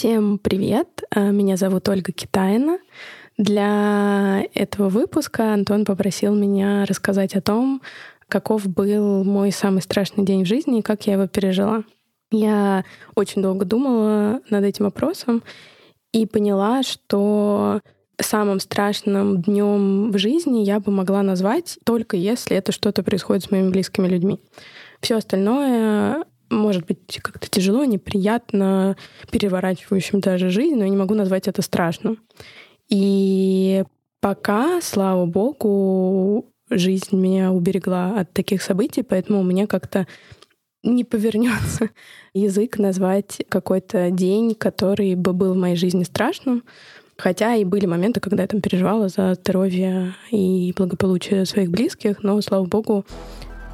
Всем привет! Э, меня зовут Ольга Китайна. Для этого выпуска Антон попросил меня рассказать о том, каков был мой самый страшный день в жизни и как я его пережила. Я очень долго думала над этим вопросом и поняла, что самым страшным днем в жизни я бы могла назвать только если это что-то происходит с моими близкими людьми. Все остальное может быть как-то тяжело, неприятно, переворачивающим даже жизнь, но я не могу назвать это страшным. И пока, слава богу, жизнь меня уберегла от таких событий, поэтому меня как-то не повернется язык назвать какой-то день, который бы был в моей жизни страшным. Хотя и были моменты, когда я там переживала за здоровье и благополучие своих близких, но, слава богу,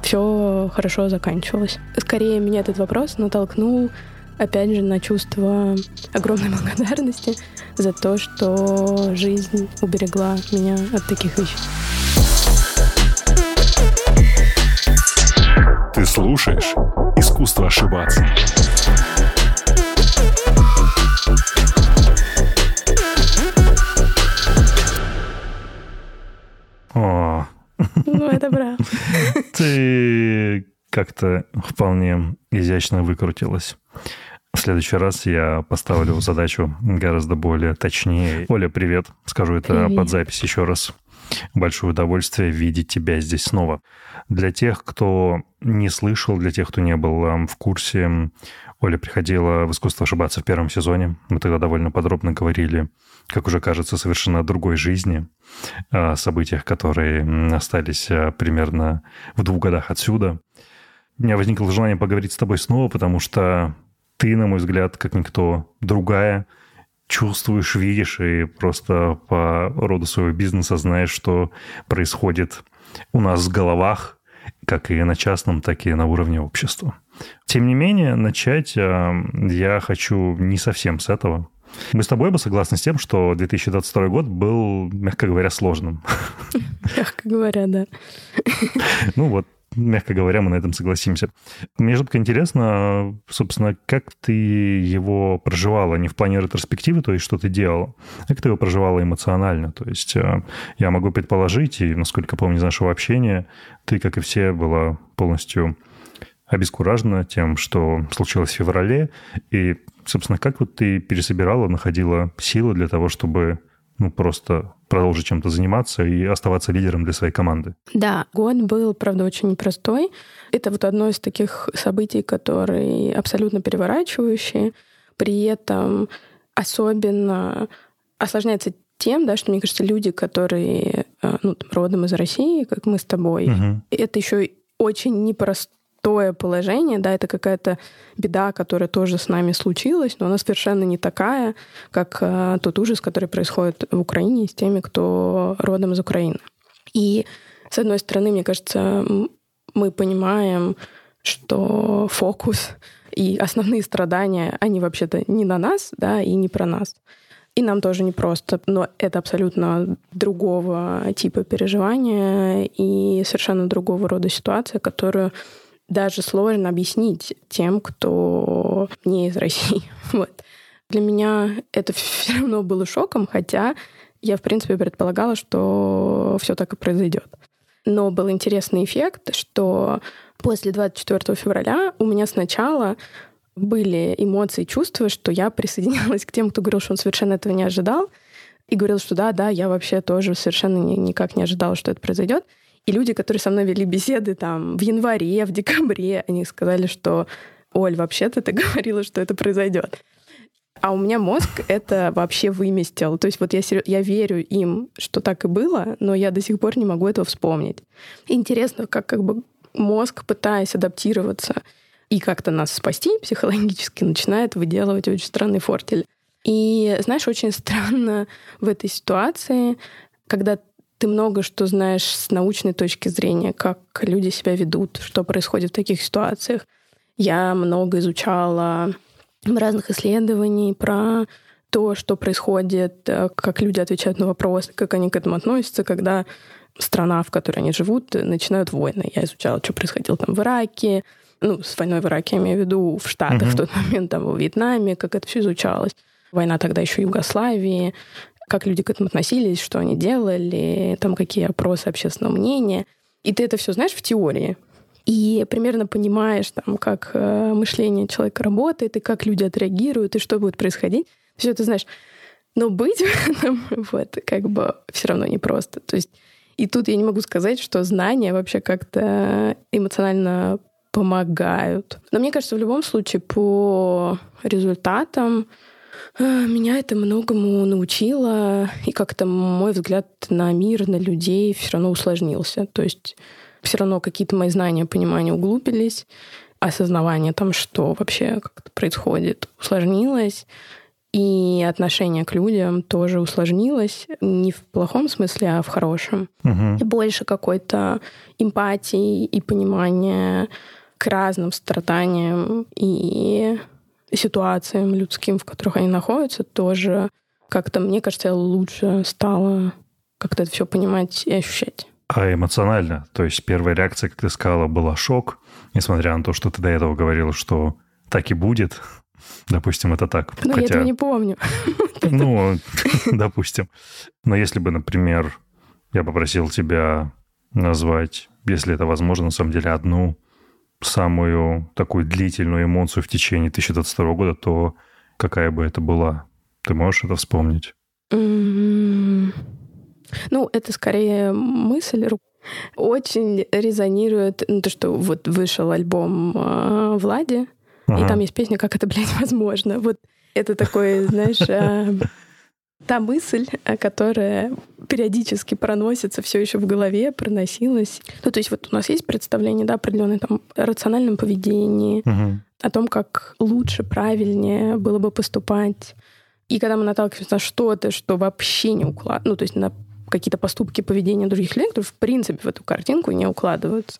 все хорошо заканчивалось. Скорее меня этот вопрос натолкнул опять же, на чувство огромной благодарности за то, что жизнь уберегла меня от таких вещей. Ты слушаешь «Искусство ошибаться». О, ну, это правда. Ты как-то вполне изящно выкрутилась. В следующий раз я поставлю задачу гораздо более точнее. Оля, привет. Скажу это привет. под запись еще раз. Большое удовольствие видеть тебя здесь снова. Для тех, кто не слышал, для тех, кто не был в курсе, Оля приходила в «Искусство ошибаться» в первом сезоне. Мы тогда довольно подробно говорили, как уже кажется, совершенно другой жизни, о событиях, которые остались а, примерно в двух годах отсюда. У меня возникло желание поговорить с тобой снова, потому что ты, на мой взгляд, как никто другая, чувствуешь, видишь и просто по роду своего бизнеса знаешь, что происходит у нас в головах, как и на частном, так и на уровне общества. Тем не менее, начать а, я хочу не совсем с этого. Мы с тобой бы согласны с тем, что 2022 год был, мягко говоря, сложным. Мягко говоря, да. Ну вот, мягко говоря, мы на этом согласимся. Мне жутко интересно, собственно, как ты его проживала, не в плане ретроспективы, то есть что ты делала, а как ты его проживала эмоционально. То есть э, я могу предположить, и насколько помню из нашего общения, ты, как и все, была полностью обескуражена тем, что случилось в феврале. И, собственно, как вот ты пересобирала, находила силы для того, чтобы ну, просто продолжить чем-то заниматься и оставаться лидером для своей команды. Да, год был, правда, очень непростой. Это вот одно из таких событий, которые абсолютно переворачивающие. При этом особенно осложняется тем, да, что, мне кажется, люди, которые э, ну, там, родом из России, как мы с тобой, угу. это еще очень непросто непростое положение, да, это какая-то беда, которая тоже с нами случилась, но она совершенно не такая, как э, тот ужас, который происходит в Украине с теми, кто родом из Украины. И, с одной стороны, мне кажется, мы понимаем, что фокус и основные страдания, они вообще-то не на нас, да, и не про нас. И нам тоже не просто, но это абсолютно другого типа переживания и совершенно другого рода ситуация, которую даже сложно объяснить тем, кто не из России. Вот. Для меня это все равно было шоком, хотя я, в принципе, предполагала, что все так и произойдет. Но был интересный эффект, что после 24 февраля у меня сначала были эмоции, чувства, что я присоединялась к тем, кто говорил, что он совершенно этого не ожидал, и говорил, что да, да, я вообще тоже совершенно никак не ожидала, что это произойдет. И люди, которые со мной вели беседы там в январе, в декабре, они сказали, что Оль, вообще-то ты говорила, что это произойдет. А у меня мозг это вообще выместил. То есть вот я, я верю им, что так и было, но я до сих пор не могу этого вспомнить. Интересно, как как бы мозг, пытаясь адаптироваться и как-то нас спасти психологически, начинает выделывать очень странный фортель. И, знаешь, очень странно в этой ситуации, когда ты много что знаешь с научной точки зрения, как люди себя ведут, что происходит в таких ситуациях. Я много изучала разных исследований про то, что происходит, э, как люди отвечают на вопросы, как они к этому относятся, когда страна, в которой они живут, начинают войны. Я изучала, что происходило там в ну, с войной в Ираке, я имею в виду, в Штатах mm-hmm. в тот момент, там, во Вьетнаме, как это все изучалось. война тогда еще Югославии, как люди к этому относились, что они делали, там какие опросы общественного мнения. И ты это все знаешь в теории. И примерно понимаешь, там, как э, мышление человека работает, и как люди отреагируют, и что будет происходить. Все это знаешь. Но быть в этом, вот, как бы все равно непросто. То есть и тут я не могу сказать, что знания вообще как-то эмоционально помогают. Но мне кажется, в любом случае по результатам меня это многому научило, и как-то мой взгляд на мир, на людей все равно усложнился. То есть все равно какие-то мои знания, понимания углубились, осознавание там, что вообще как-то происходит, усложнилось. И отношение к людям тоже усложнилось. Не в плохом смысле, а в хорошем. Угу. И больше какой-то эмпатии и понимания к разным страданиям и ситуациям людским, в которых они находятся, тоже как-то, мне кажется, лучше стало как-то это все понимать и ощущать. А эмоционально? То есть первая реакция, как ты сказала, была шок, несмотря на то, что ты до этого говорила, что так и будет. Допустим, это так. Но Хотя... я этого не помню. Ну, допустим. Но если бы, например, я попросил тебя назвать, если это возможно, на самом деле, одну самую такую длительную эмоцию в течение 2022 года, то какая бы это была? Ты можешь это вспомнить? Ну, это скорее мысль. Очень резонирует ну, то, что вот вышел альбом э, Влади, Ага. И там есть песня «Как это, блядь, возможно». Вот это такой, знаешь, а, та мысль, а, которая периодически проносится все еще в голове, проносилась. Ну, то есть вот у нас есть представление, да, определенное там рациональном поведении, угу. о том, как лучше, правильнее было бы поступать. И когда мы наталкиваемся на что-то, что вообще не укладывается, ну, то есть на какие-то поступки поведения других людей, которые в принципе в эту картинку не укладываются,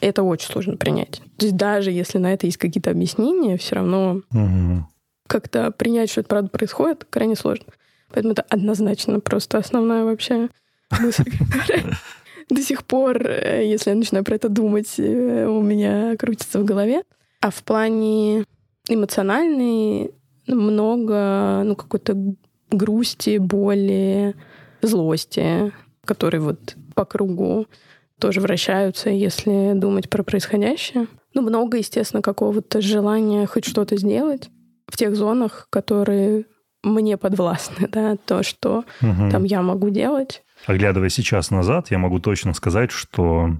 это очень сложно принять. То есть даже если на это есть какие-то объяснения, все равно угу. как-то принять, что это правда происходит, крайне сложно. Поэтому это однозначно просто основная вообще мысль, которая до сих пор, э, если я начинаю про это думать, э, у меня крутится в голове. А в плане эмоциональной много ну, какой-то грусти, боли, злости, которые вот по кругу тоже вращаются, если думать про происходящее. Ну, много, естественно, какого-то желания хоть что-то сделать в тех зонах, которые мне подвластны, да, то, что угу. там я могу делать. Оглядывая сейчас назад, я могу точно сказать, что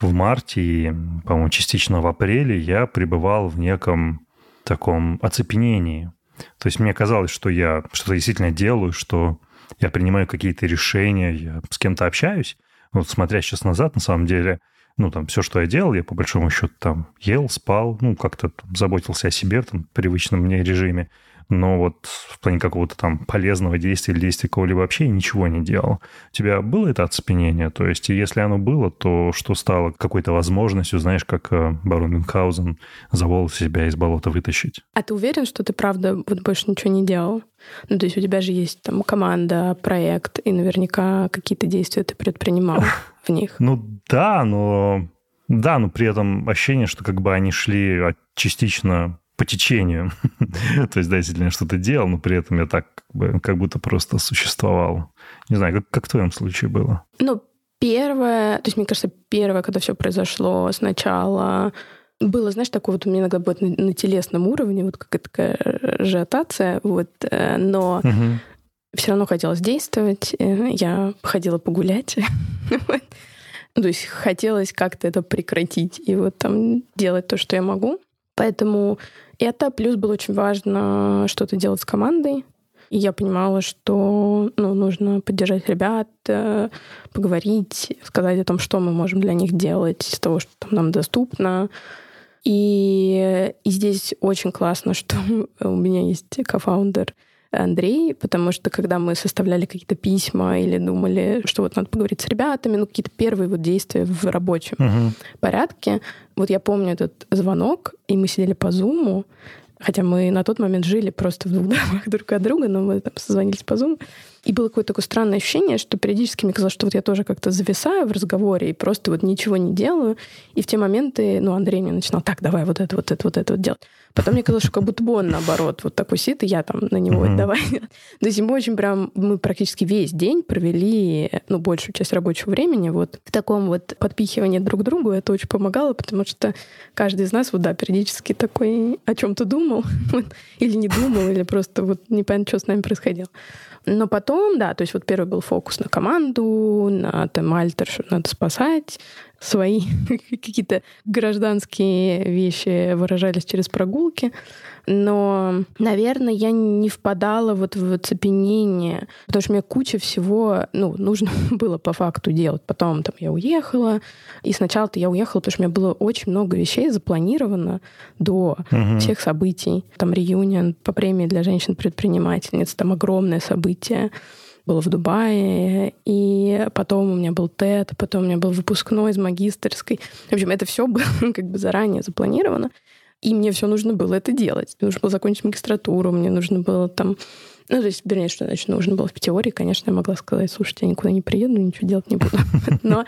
в марте и, по-моему, частично в апреле я пребывал в неком таком оцепенении. То есть мне казалось, что я что-то действительно делаю, что я принимаю какие-то решения, я с кем-то общаюсь, вот смотря сейчас назад, на самом деле, ну, там, все, что я делал, я по большому счету там ел, спал, ну, как-то заботился о себе в там, привычном мне режиме но вот в плане какого-то там полезного действия или действия кого-либо вообще ничего не делал. У тебя было это оцепенение? То есть, если оно было, то что стало какой-то возможностью, знаешь, как э, барон Мюнхгаузен за волосы себя из болота вытащить? А ты уверен, что ты правда вот больше ничего не делал? Ну, то есть у тебя же есть там команда, проект, и наверняка какие-то действия ты предпринимал в них. Ну да, но да, но при этом ощущение, что как бы они шли частично по течению. То есть, да, действительно, я что-то делал, но при этом я так как, бы, как будто просто существовал. Не знаю, как, как в твоем случае было? Ну, первое, то есть, мне кажется, первое, когда все произошло сначала, было, знаешь, такое вот у меня иногда будет на, на телесном уровне, вот какая-то такая ажиотация, вот, э, но угу. все равно хотелось действовать. Э, я ходила погулять. То есть хотелось как-то это прекратить и вот там делать то, что я могу. Поэтому это плюс было очень важно что-то делать с командой. И я понимала, что ну, нужно поддержать ребят, э, поговорить, сказать о том, что мы можем для них делать, из того, что там нам доступно. И, и здесь очень классно, что у меня есть кофаундер Андрей, потому что когда мы составляли какие-то письма или думали, что вот надо поговорить с ребятами, ну какие-то первые вот действия в рабочем uh-huh. порядке, вот я помню этот звонок, и мы сидели по зуму, хотя мы на тот момент жили просто в двух домах друг от друга, но мы там созвонились по зуму, И было какое-то такое странное ощущение, что периодически мне казалось, что вот я тоже как-то зависаю в разговоре и просто вот ничего не делаю. И в те моменты, ну, Андрей мне начинал, так, давай вот это, вот это, вот это вот делать. Потом мне казалось, что как будто бы он, наоборот, вот такой сидит, и я там на него mm-hmm. давай. То есть мы очень прям, мы практически весь день провели, ну, большую часть рабочего времени вот в таком вот подпихивании друг к другу. Это очень помогало, потому что каждый из нас, вот да, периодически такой о чем-то думал, или не думал, или просто вот непонятно, что с нами происходило. Но потом, да, то есть вот первый был фокус на команду, на там альтер, что надо спасать, свои какие-то гражданские вещи выражались через прогулки. Но, наверное, я не впадала вот в оцепенение, потому что мне куча всего ну, нужно было по факту делать. Потом там я уехала, и сначала-то я уехала, потому что у меня было очень много вещей запланировано до угу. всех событий. Там реюнион по премии для женщин-предпринимательниц, там огромное событие было в Дубае, и потом у меня был ТЭТ, потом у меня был выпускной из магистрской. В общем, это все было как бы заранее запланировано. И мне все нужно было это делать. Мне нужно было закончить магистратуру, мне нужно было там... Ну, то есть, вернее, что значит нужно было в теории, конечно, я могла сказать, слушайте, я никуда не приеду, ничего делать не буду. Но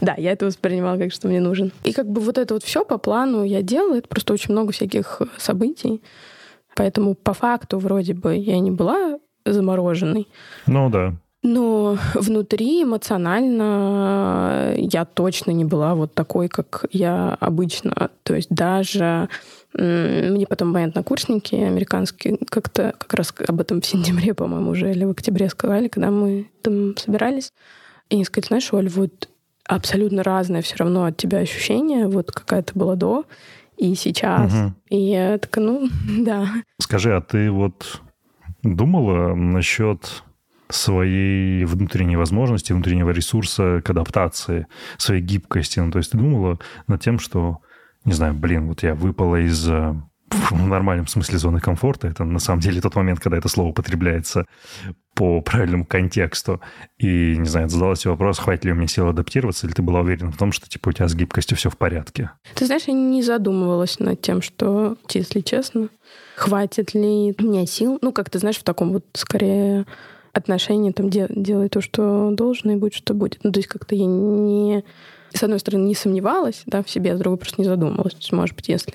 да, я это воспринимала как, что мне нужен. И как бы вот это вот все по плану я делала, это просто очень много всяких событий. Поэтому по факту вроде бы я не была замороженный. Ну да. Но внутри эмоционально я точно не была вот такой, как я обычно. То есть даже мне потом мои однокурсники американские как-то как раз об этом в сентябре, по-моему, уже или в октябре сказали, когда мы там собирались. И они сказали, знаешь, Оль, вот абсолютно разное все равно от тебя ощущение, вот какая то была до и сейчас. Угу. И я такая, ну, да. Скажи, а ты вот думала насчет своей внутренней возможности, внутреннего ресурса к адаптации, своей гибкости. Ну, то есть ты думала над тем, что, не знаю, блин, вот я выпала из э, в нормальном смысле зоны комфорта. Это на самом деле тот момент, когда это слово употребляется по правильному контексту. И, не знаю, задала себе вопрос, хватит ли у меня сил адаптироваться, или ты была уверена в том, что, типа, у тебя с гибкостью все в порядке? Ты знаешь, я не задумывалась над тем, что, если честно, хватит ли у меня сил. Ну, как ты знаешь, в таком вот, скорее, отношении, там, де, делай то, что должно, и будет, что будет. Ну, то есть как-то я не... С одной стороны, не сомневалась да, в себе, а с другой просто не задумывалась. То есть, может быть, если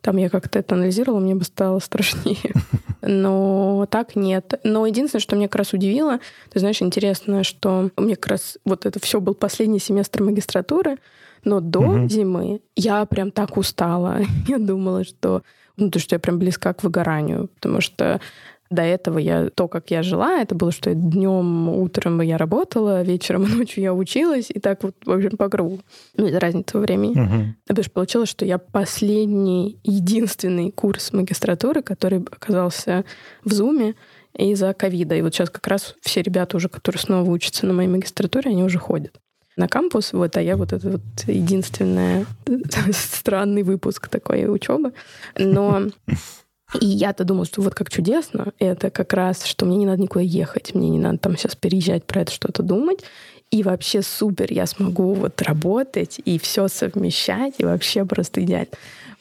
там я как-то это анализировала, мне бы стало страшнее. Но так нет. Но единственное, что меня как раз удивило, ты знаешь, интересно, что у меня как раз вот это все был последний семестр магистратуры, но до угу. зимы я прям так устала. Я думала, что ну, то, что я прям близка к выгоранию, потому что до этого я то, как я жила, это было, что днем, утром я работала, вечером и ночью я училась, и так вот, в общем, по кругу. Ну, из-за разницы во времени. Uh-huh. Потому что получилось, что я последний, единственный курс магистратуры, который оказался в Зуме из-за ковида. И вот сейчас как раз все ребята уже, которые снова учатся на моей магистратуре, они уже ходят на кампус, вот, а я вот это вот единственная странный выпуск такой учебы. Но и я-то думала, что вот как чудесно, это как раз, что мне не надо никуда ехать, мне не надо там сейчас переезжать про это что-то думать. И вообще супер, я смогу вот работать и все совмещать, и вообще просто идеально.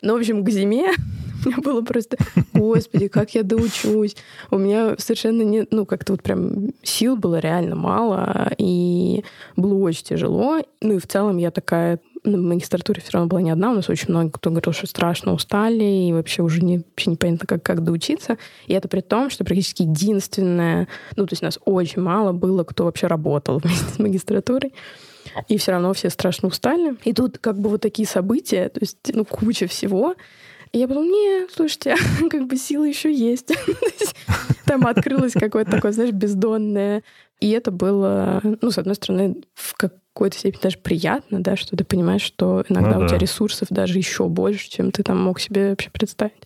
Ну, в общем, к зиме у меня было просто, господи, как я доучусь. У меня совершенно нет, ну, как-то вот прям сил было реально мало, и было очень тяжело. Ну, и в целом я такая, на магистратуре все равно была не одна, у нас очень много кто говорил, что страшно устали, и вообще уже не, вообще непонятно, как, как доучиться. И это при том, что практически единственное, ну, то есть нас очень мало было, кто вообще работал вместе с магистратурой. И все равно все страшно устали. И тут как бы вот такие события, то есть, ну, куча всего. И я подумала, не, слушайте, как бы силы еще есть. Там открылось какое-то такое, знаешь, бездонное. И это было, ну, с одной стороны, в какой-то степени даже приятно, да, что ты понимаешь, что иногда ну, да. у тебя ресурсов даже еще больше, чем ты там мог себе вообще представить.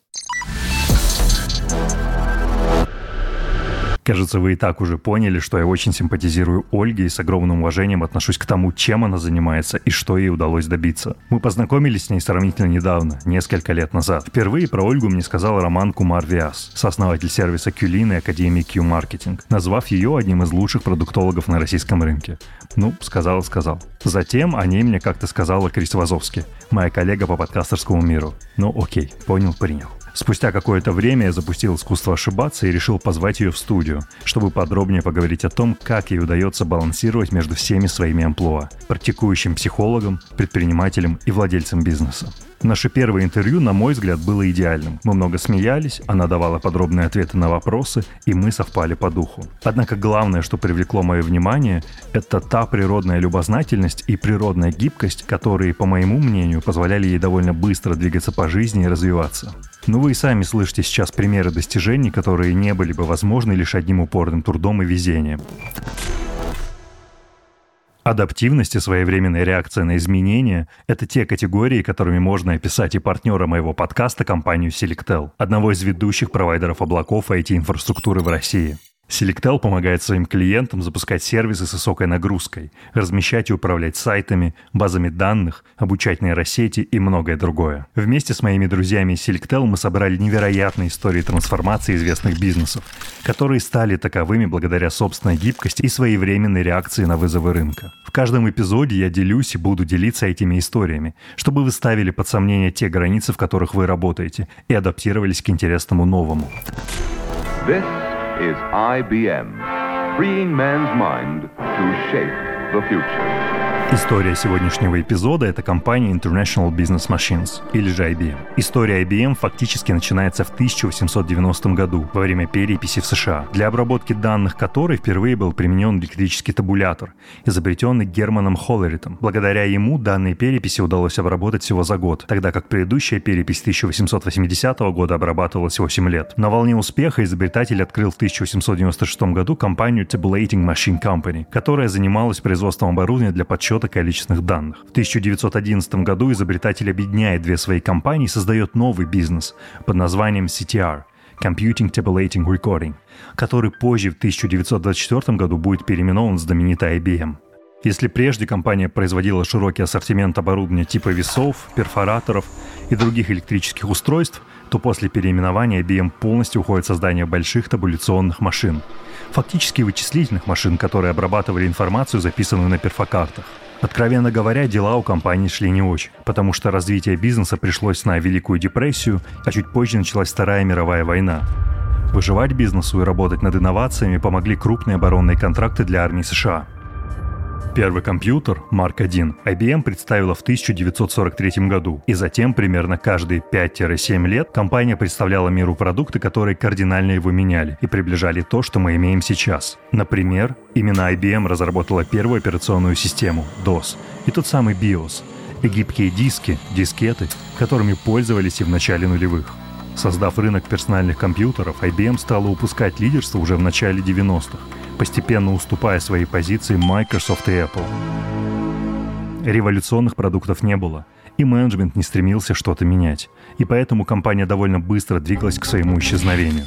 Кажется, вы и так уже поняли, что я очень симпатизирую Ольге и с огромным уважением отношусь к тому, чем она занимается и что ей удалось добиться. Мы познакомились с ней сравнительно недавно, несколько лет назад. Впервые про Ольгу мне сказал Роман Кумар Виас, сооснователь сервиса Кюлин и Академии Q-Marketing, назвав ее одним из лучших продуктологов на российском рынке. Ну, сказал сказал. Затем о ней мне как-то сказала Крис Вазовски, моя коллега по подкастерскому миру. Ну окей, понял, принял. Спустя какое-то время я запустил искусство ошибаться и решил позвать ее в студию, чтобы подробнее поговорить о том, как ей удается балансировать между всеми своими амплуа – практикующим психологом, предпринимателем и владельцем бизнеса. Наше первое интервью, на мой взгляд, было идеальным. Мы много смеялись, она давала подробные ответы на вопросы, и мы совпали по духу. Однако главное, что привлекло мое внимание, это та природная любознательность и природная гибкость, которые, по моему мнению, позволяли ей довольно быстро двигаться по жизни и развиваться. Ну вы и сами слышите сейчас примеры достижений, которые не были бы возможны лишь одним упорным трудом и везением. Адаптивность и своевременная реакция на изменения – это те категории, которыми можно описать и партнера моего подкаста компанию Selectel, одного из ведущих провайдеров облаков IT-инфраструктуры в России. Selectel помогает своим клиентам запускать сервисы с высокой нагрузкой, размещать и управлять сайтами, базами данных, обучать нейросети и многое другое. Вместе с моими друзьями из Selectel мы собрали невероятные истории трансформации известных бизнесов, которые стали таковыми благодаря собственной гибкости и своевременной реакции на вызовы рынка. В каждом эпизоде я делюсь и буду делиться этими историями, чтобы вы ставили под сомнение те границы, в которых вы работаете, и адаптировались к интересному новому. This is IBM, freeing man's mind to shape the future. История сегодняшнего эпизода — это компания International Business Machines, или же IBM. История IBM фактически начинается в 1890 году, во время переписи в США, для обработки данных которой впервые был применен электрический табулятор, изобретенный Германом Холлеритом. Благодаря ему данные переписи удалось обработать всего за год, тогда как предыдущая перепись 1880 года обрабатывалась 8 лет. На волне успеха изобретатель открыл в 1896 году компанию Tabulating Machine Company, которая занималась производством оборудования для подсчета учета количественных данных. В 1911 году изобретатель объединяет две свои компании и создает новый бизнес под названием CTR – Computing Tabulating Recording, который позже в 1924 году будет переименован в знаменитый IBM. Если прежде компания производила широкий ассортимент оборудования типа весов, перфораторов и других электрических устройств, то после переименования IBM полностью уходит в создание больших табуляционных машин, фактически вычислительных машин, которые обрабатывали информацию, записанную на перфокартах. Откровенно говоря, дела у компании шли не очень, потому что развитие бизнеса пришлось на Великую депрессию, а чуть позже началась Вторая мировая война. Выживать бизнесу и работать над инновациями помогли крупные оборонные контракты для армии США – Первый компьютер, Mark I, IBM представила в 1943 году, и затем примерно каждые 5-7 лет компания представляла миру продукты, которые кардинально его меняли и приближали то, что мы имеем сейчас. Например, именно IBM разработала первую операционную систему, DOS, и тот самый BIOS, и гибкие диски, дискеты, которыми пользовались и в начале нулевых. Создав рынок персональных компьютеров, IBM стала упускать лидерство уже в начале 90-х – постепенно уступая свои позиции Microsoft и Apple. Революционных продуктов не было, и менеджмент не стремился что-то менять, и поэтому компания довольно быстро двигалась к своему исчезновению.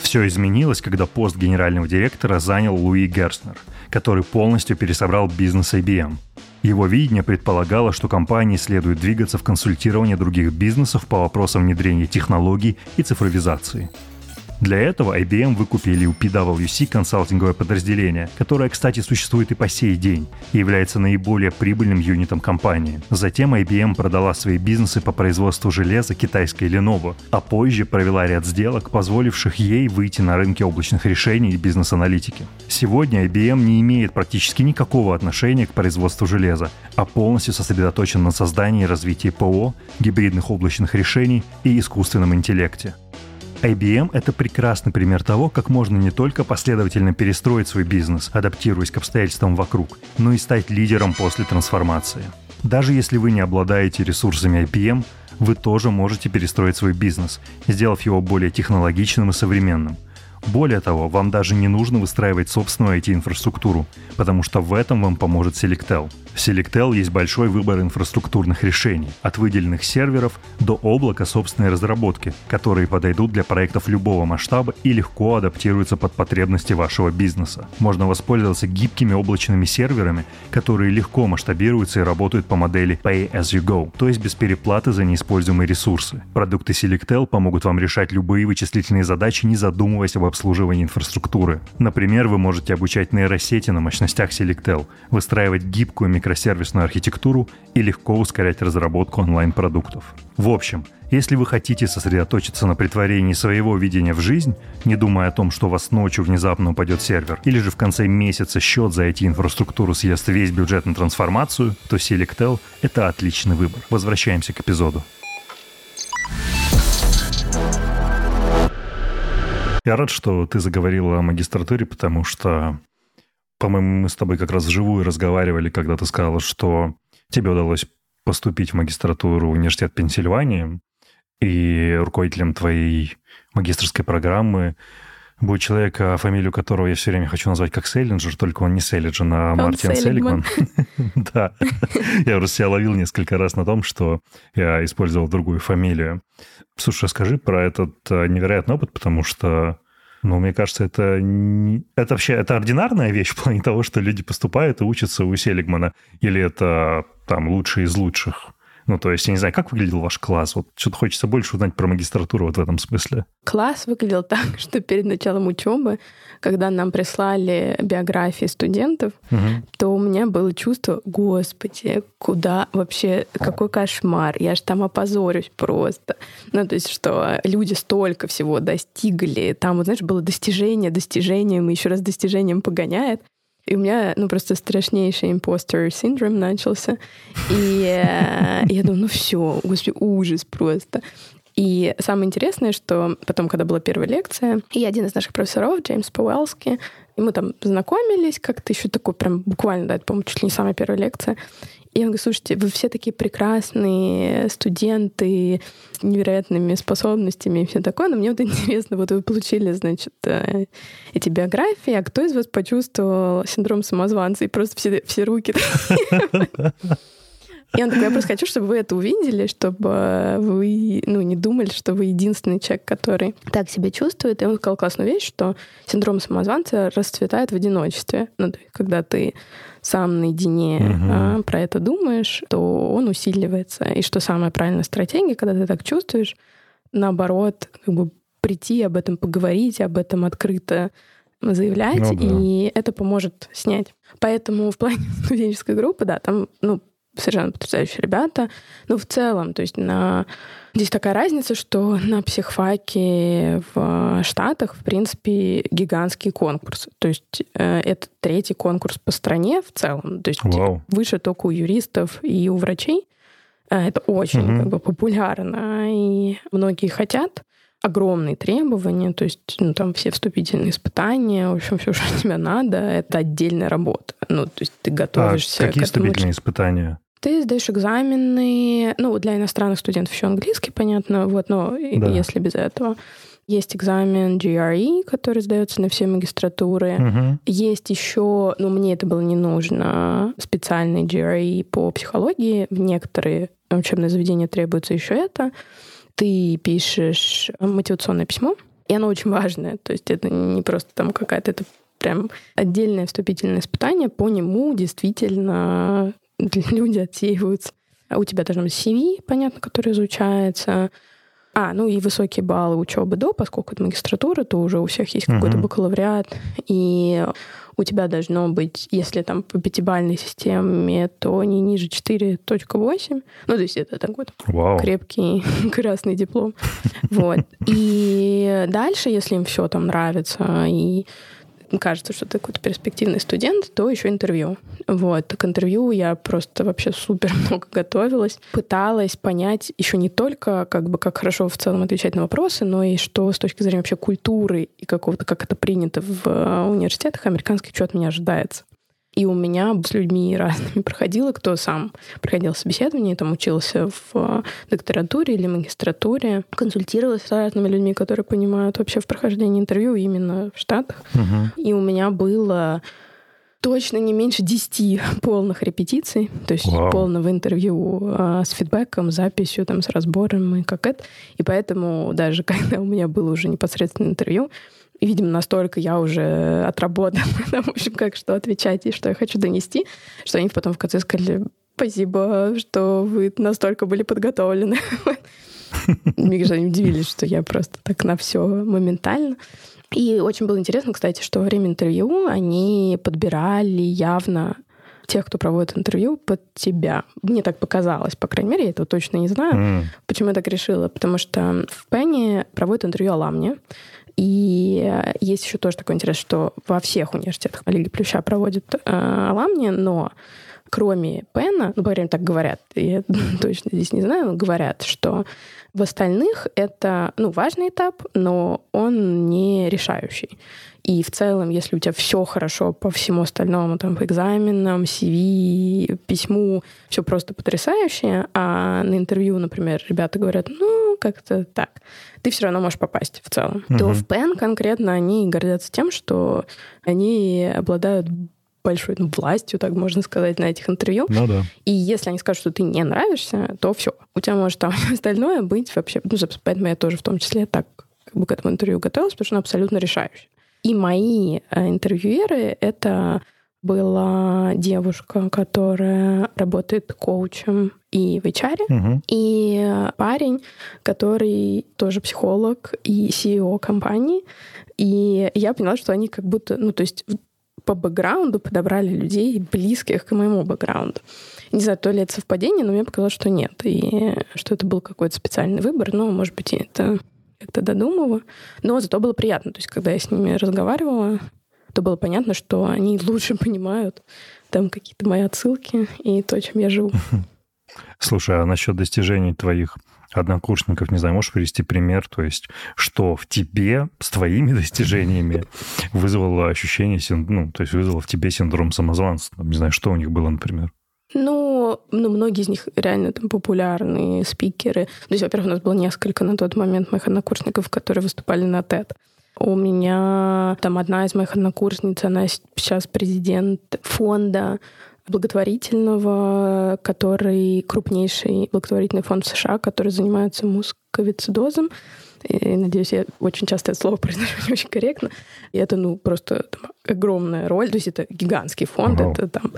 Все изменилось, когда пост генерального директора занял Луи Герстнер, который полностью пересобрал бизнес IBM. Его видение предполагало, что компании следует двигаться в консультирование других бизнесов по вопросам внедрения технологий и цифровизации – для этого IBM выкупили у PwC консалтинговое подразделение, которое, кстати, существует и по сей день и является наиболее прибыльным юнитом компании. Затем IBM продала свои бизнесы по производству железа китайской Lenovo, а позже провела ряд сделок, позволивших ей выйти на рынки облачных решений и бизнес-аналитики. Сегодня IBM не имеет практически никакого отношения к производству железа, а полностью сосредоточен на создании и развитии ПО, гибридных облачных решений и искусственном интеллекте. IBM — это прекрасный пример того, как можно не только последовательно перестроить свой бизнес, адаптируясь к обстоятельствам вокруг, но и стать лидером после трансформации. Даже если вы не обладаете ресурсами IBM, вы тоже можете перестроить свой бизнес, сделав его более технологичным и современным. Более того, вам даже не нужно выстраивать собственную IT-инфраструктуру, потому что в этом вам поможет Selectel — в Selectel есть большой выбор инфраструктурных решений, от выделенных серверов до облака собственной разработки, которые подойдут для проектов любого масштаба и легко адаптируются под потребности вашего бизнеса. Можно воспользоваться гибкими облачными серверами, которые легко масштабируются и работают по модели Pay as you go, то есть без переплаты за неиспользуемые ресурсы. Продукты Selectel помогут вам решать любые вычислительные задачи, не задумываясь об обслуживании инфраструктуры. Например, вы можете обучать нейросети на мощностях Selectel, выстраивать гибкую микросервисную архитектуру и легко ускорять разработку онлайн-продуктов. В общем, Если вы хотите сосредоточиться на притворении своего видения в жизнь, не думая о том, что у вас ночью внезапно упадет сервер, или же в конце месяца счет за IT-инфраструктуру съест весь бюджет на трансформацию, то Selectel — это отличный выбор. Возвращаемся к эпизоду. Я рад, что ты заговорила о магистратуре, потому что, по-моему, мы с тобой как раз вживую разговаривали, когда ты сказала, что тебе удалось поступить в магистратуру в университет Пенсильвании, и руководителем твоей магистрской программы будет человек, а фамилию которого я все время хочу назвать как Селлинджер, только он не Селлинджер, а Мартин Селигман. Да. Я уже себя ловил несколько раз на том, что я использовал другую фамилию. Слушай, расскажи про этот э, невероятный опыт, потому что ну, мне кажется, это, не... это вообще это ординарная вещь в плане того, что люди поступают и учатся у Селигмана, или это там лучшие из лучших? Ну, то есть, я не знаю, как выглядел ваш класс? Вот что-то хочется больше узнать про магистратуру вот в этом смысле. Класс выглядел так, что перед началом учебы, когда нам прислали биографии студентов, угу. то у меня было чувство, господи, куда вообще, какой кошмар, я же там опозорюсь просто. Ну, то есть, что люди столько всего достигли, там, вот, знаешь, было достижение, достижением, и еще раз достижением погоняет. И у меня, ну, просто страшнейший импостер синдром начался. И э, я думаю, ну все, господи, ужас просто. И самое интересное, что потом, когда была первая лекция, и один из наших профессоров, Джеймс Пауэллский, и мы там познакомились как-то еще такой прям буквально, да, это, по-моему, чуть ли не самая первая лекция. И он говорит, слушайте, вы все такие прекрасные студенты с невероятными способностями и все такое, но мне вот интересно, вот вы получили, значит, э, эти биографии, а кто из вас почувствовал синдром самозванца и просто все, все руки И он такой, я просто хочу, чтобы вы это увидели, чтобы вы ну, не думали, что вы единственный человек, который так себя чувствует. И он сказал классную вещь, что синдром самозванца расцветает в одиночестве. Ну, когда ты сам наедине угу. а, про это думаешь, то он усиливается. И что самая правильная стратегия, когда ты так чувствуешь, наоборот, как бы прийти об этом поговорить, об этом открыто заявлять, ну, да. и это поможет снять. Поэтому в плане студенческой группы, да, там, ну, совершенно потрясающие ребята. Ну, в целом, то есть на... Здесь такая разница, что на психфаке в Штатах, в принципе, гигантский конкурс. То есть э, это третий конкурс по стране в целом. То есть Вау. выше только у юристов и у врачей. Э, это очень угу. как бы, популярно, и многие хотят огромные требования, то есть ну, там все вступительные испытания, в общем, все, что тебе надо, это отдельная работа. Ну, то есть ты готовишься а какие к этому. вступительные испытания? Ты сдаешь экзамены, ну, для иностранных студентов еще английский, понятно, вот, но да. если без этого. Есть экзамен GRE, который сдается на все магистратуры. Угу. Есть еще, ну, мне это было не нужно, специальный GRE по психологии. В некоторые учебные заведения требуется еще это. Ты пишешь мотивационное письмо, и оно очень важное. То есть это не просто там какая-то, это прям отдельное вступительное испытание. По нему действительно люди отсеиваются. А у тебя должно быть CV, понятно, который изучается. А, ну и высокие баллы учебы до, поскольку это магистратура, то уже у всех есть uh-huh. какой-то бакалавриат. И у тебя должно быть, если там по пятибалльной системе, то не ниже 4.8. Ну, то есть это такой wow. крепкий красный диплом. Вот. И дальше, если им все там нравится, и кажется, что ты какой-то перспективный студент, то еще интервью. Вот, к интервью я просто вообще супер много готовилась, пыталась понять еще не только как бы как хорошо в целом отвечать на вопросы, но и что с точки зрения вообще культуры и какого-то, как это принято в э, университетах американских, что от меня ожидается. И у меня с людьми разными проходило, кто сам проходил собеседование, там учился в э, докторатуре или магистратуре, консультировалась с разными людьми, которые понимают вообще в прохождении интервью именно в Штатах. Угу. И у меня было точно не меньше 10 полных репетиций, то есть Вау. полного интервью а, с фидбэком, записью, там, с разбором и как это. И поэтому даже когда у меня было уже непосредственно интервью, и, видимо, настолько я уже отработала, в общем, как что отвечать и что я хочу донести, что они потом в конце сказали, спасибо, что вы настолько были подготовлены. Мне кажется, они удивились, что я просто так на все моментально. И очень было интересно, кстати, что во время интервью они подбирали явно тех, кто проводит интервью под тебя. Мне так показалось, по крайней мере, я этого точно не знаю. М. Почему я так решила? Потому что в Пенни проводят интервью Аламне, и э, есть еще тоже такой интерес, что во всех университетах Лиги Плюща проводят э, Аламни, но кроме Пена, ну, по крайней мере, так говорят, я точно здесь не знаю, но говорят, что в остальных это, ну, важный этап, но он не решающий. И в целом, если у тебя все хорошо по всему остальному, там, по экзаменам, CV, письму, все просто потрясающе, а на интервью, например, ребята говорят, ну, как-то так, ты все равно можешь попасть в целом. То Мгм. в Пен конкретно они гордятся тем, что они обладают большой ну, властью, так можно сказать, на этих интервью. Ну да. И если они скажут, что ты не нравишься, то все. У тебя может там остальное быть вообще... Ну, собственно, поэтому я тоже в том числе так как бы к этому интервью готовилась, потому что оно абсолютно решающее. И мои э, интервьюеры — это была девушка, которая работает коучем и в HR, Мгм. и парень, который тоже психолог и CEO компании. И я поняла, что они как будто, ну, то есть по бэкграунду подобрали людей, близких к моему бэкграунду. Не знаю, то ли это совпадение, но мне показалось, что нет. И что это был какой-то специальный выбор, но, может быть, я это как-то додумываю. Но зато было приятно. То есть, когда я с ними разговаривала, то было понятно, что они лучше понимают там какие-то мои отсылки и то, чем я живу. Слушай, а насчет достижений твоих однокурсников, не знаю, можешь привести пример, то есть что в тебе с твоими достижениями вызвало ощущение, ну, то есть вызвало в тебе синдром самозванства? Не знаю, что у них было, например? Ну, ну, многие из них реально там популярные спикеры. То есть, во-первых, у нас было несколько на тот момент моих однокурсников, которые выступали на TED. У меня там одна из моих однокурсниц, она сейчас президент фонда благотворительного, который крупнейший благотворительный фонд в США, который занимается мусковицидозом. И, надеюсь, я очень часто это слово произношу не очень корректно. И это, ну, просто там, огромная роль. То есть это гигантский фонд. Вау. Это там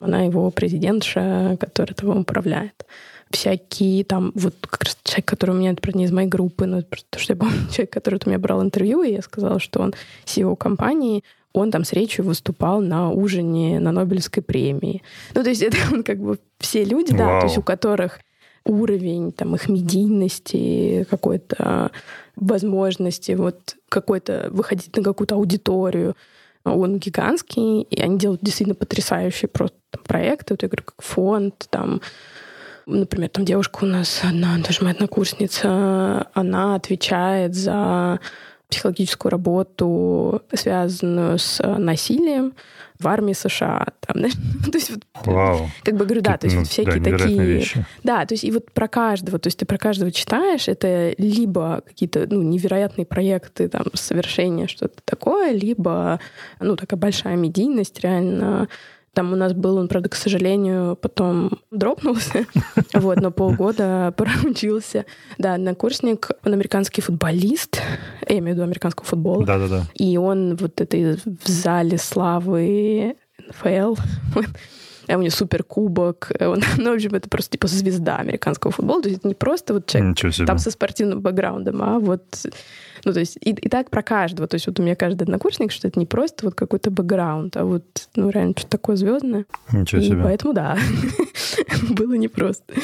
она его президентша, которая там управляет. Всякие там, вот как раз человек, который у меня, это, не из моей группы, но то, что я помню, человек, который у меня брал интервью, и я сказала, что он CEO компании, он там с речью выступал на ужине на Нобелевской премии. Ну, то есть это как бы все люди, да, Вау. то есть у которых уровень там их медийности, какой-то возможности вот какой-то выходить на какую-то аудиторию, он гигантский, и они делают действительно потрясающие просто там проекты. Вот я говорю, как фонд, там, например, там девушка у нас одна, даже моя однокурсница, она отвечает за психологическую работу, связанную с насилием в армии США. Там, знаешь, то есть вот, Вау. как бы говорю, да, то есть Ну, вот всякие да, такие... вещи. Да, то есть и вот про каждого, то есть ты про каждого читаешь, это либо какие-то ну, невероятные проекты, там, совершения, что-то такое, либо, ну, такая большая медийность, реально. Там у нас был, он, правда, к сожалению, потом дропнулся, вот, но полгода проучился. Да, однокурсник, он американский футболист, я имею в виду американского футбола. Да-да-да. И он вот этой в зале славы НФЛ, у него супер кубок. Он, ну, в общем, это просто типа звезда американского футбола. То есть это не просто вот человек там со спортивным бэкграундом, а вот... Ну, то есть и, и так про каждого. То есть вот у меня каждый однокурсник, что это не просто вот какой-то бэкграунд, а вот, ну, реально что-то такое звездное. Ничего и себе. поэтому, да, было непросто.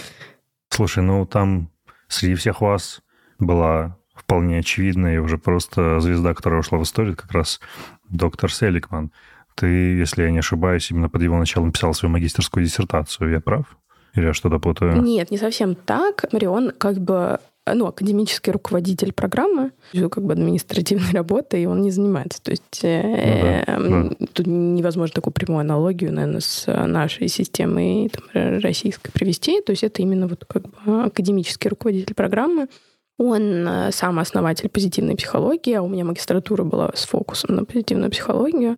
Слушай, ну там среди всех вас была вполне очевидная и уже просто звезда, которая ушла в историю, как раз доктор Селикман. Ты, если я не ошибаюсь, именно под его началом писал свою магистерскую диссертацию. Я прав? Или я что-то путаю? Нет, не совсем так. Смотри, он как бы ну, академический руководитель программы, как бы административной работой, и он не занимается. То есть э, Ну да, тут невозможно такую прямую аналогию, наверное, с нашей системой там, российской привести. То есть это именно вот как бы академический руководитель программы. Он э, сам основатель позитивной психологии, а у меня магистратура была с фокусом на позитивную психологию.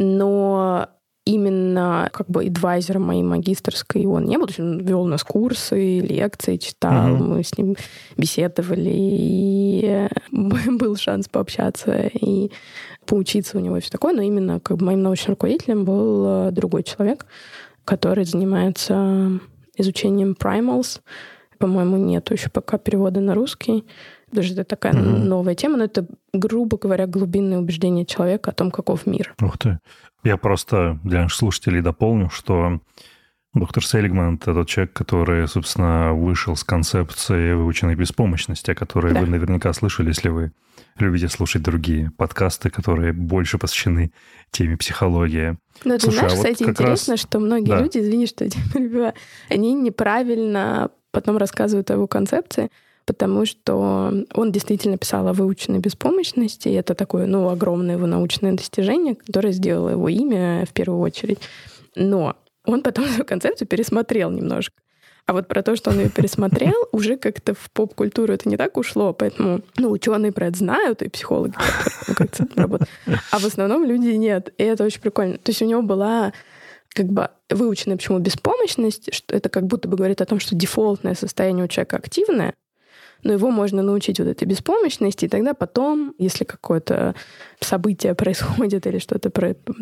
Но именно как бы адвайзером моей магистрской он не был. То есть он вел нас курсы, лекции, читал, Мгм. мы с ним беседовали, и э, был шанс пообщаться и поучиться у него и все такое. Но именно как бы моим научным руководителем был э, другой человек, который занимается изучением primals. По-моему, нету еще пока перевода на русский. Потому что это такая Мгм. новая тема, но это, грубо говоря, глубинное убеждение человека о том, каков мир. Ух ты. Я просто для наших слушателей дополню, что доктор Селигман — это тот человек, который, собственно, вышел с концепции выученной беспомощности, о которой Да. вы наверняка слышали, если вы любите слушать другие подкасты, которые больше посвящены теме психологии. Но ты Слушай, знаешь, а вот кстати, интересно, раз- что многие Да. люди, извини, что я тебя перебиваю, они неправильно потом рассказывают о его концепции, потому что он действительно писал о выученной беспомощности, и это такое, ну, огромное его научное достижение, которое сделало его имя в первую очередь. Но он потом свою концепцию пересмотрел немножко. А вот про то, что он ее пересмотрел, уже как-то в поп-культуру это не так ушло, поэтому, ну, ученые про это знают, и психологи, которые, ну, как с этим работают. А в основном люди нет. И это очень прикольно. То есть у него была как бы выученная почему беспомощность, что это как будто бы говорит о том, что дефолтное состояние у человека активное, но его можно научить вот этой беспомощности, и тогда потом, если какое-то событие происходит или что-то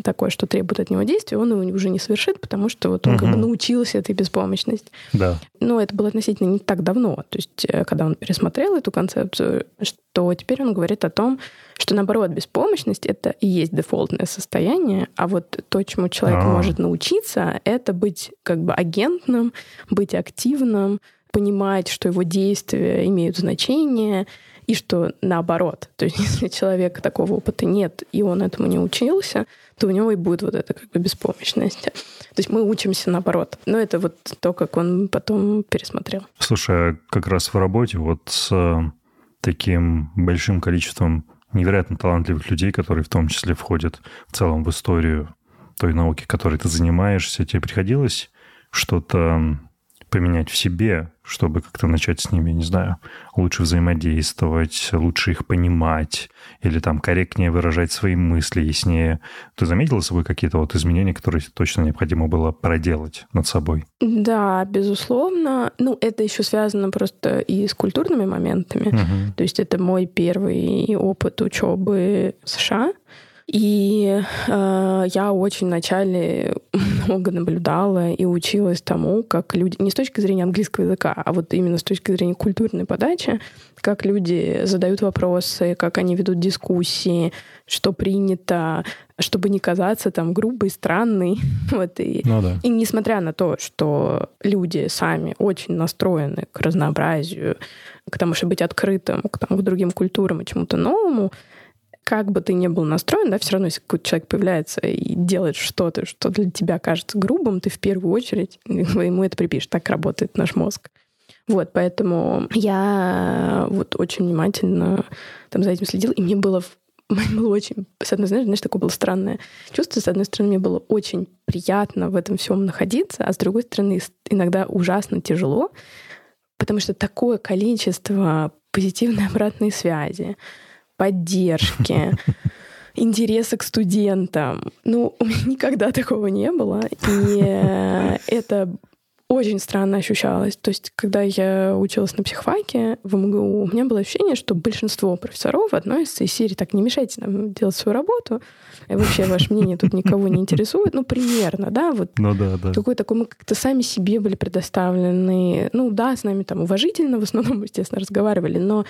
такое, что требует от него действия, он его уже не совершит, потому что вот он как бы научился этой беспомощности. Да. Но это было относительно не так давно. То есть, э, когда он пересмотрел эту концепцию, что теперь он говорит о том, что наоборот, беспомощность это и есть дефолтное состояние, а вот то, чему человек А. может научиться, это быть как бы агентным, быть активным, понимать, что его действия имеют значение, и что наоборот. То есть, если человека такого опыта нет, и он этому не учился, то у него и будет вот эта как бы беспомощность. То есть мы учимся наоборот. Но это вот то, как он потом пересмотрел. Слушай, а как раз в работе вот с э, таким большим количеством невероятно талантливых людей, которые в том числе входят в целом в историю той науки, которой ты занимаешься, тебе приходилось что-то поменять в себе, чтобы как-то начать с ними, не знаю, лучше взаимодействовать, лучше их понимать или там корректнее выражать свои мысли, яснее. Ты заметила собой какие-то вот изменения, которые точно необходимо было проделать над собой? Да, безусловно. Ну, это еще связано просто и с культурными моментами. Мгм. То есть это мой первый опыт учебы в США. И э, я очень вначале много наблюдала и училась тому, как люди, не с точки зрения английского языка, а вот именно с точки зрения культурной подачи, как люди задают вопросы, как они ведут дискуссии, что принято, чтобы не казаться там грубой, странной. Вот, и Ну да. и несмотря на то, что люди сами очень настроены к разнообразию, к тому, чтобы быть открытым, к, тому, к другим культурам и чему-то новому, как бы ты ни был настроен, да, все равно, если какой-то человек появляется и делает что-то, что для тебя кажется грубым, ты в первую очередь ему это припишешь. Так работает наш мозг. Вот, поэтому я вот очень внимательно там за этим следила, и мне было мне было очень, с одной стороны, знаешь, такое было странное чувство. С одной стороны, мне было очень приятно в этом всем находиться, а с другой стороны, иногда ужасно тяжело, потому что такое количество позитивной обратной связи, поддержки, интереса к студентам. Ну, у меня никогда такого не было. И это очень странно ощущалось. То есть, когда я училась на психфаке в МГУ, у меня было ощущение, что большинство профессоров относятся из серии «так, не мешайте нам делать свою работу», и вообще ваше мнение тут никого не интересует. Ну, примерно, да, вот Ну да, да. какой такой мы как-то сами себе были предоставлены. Ну да, с нами там уважительно в основном, естественно, разговаривали, но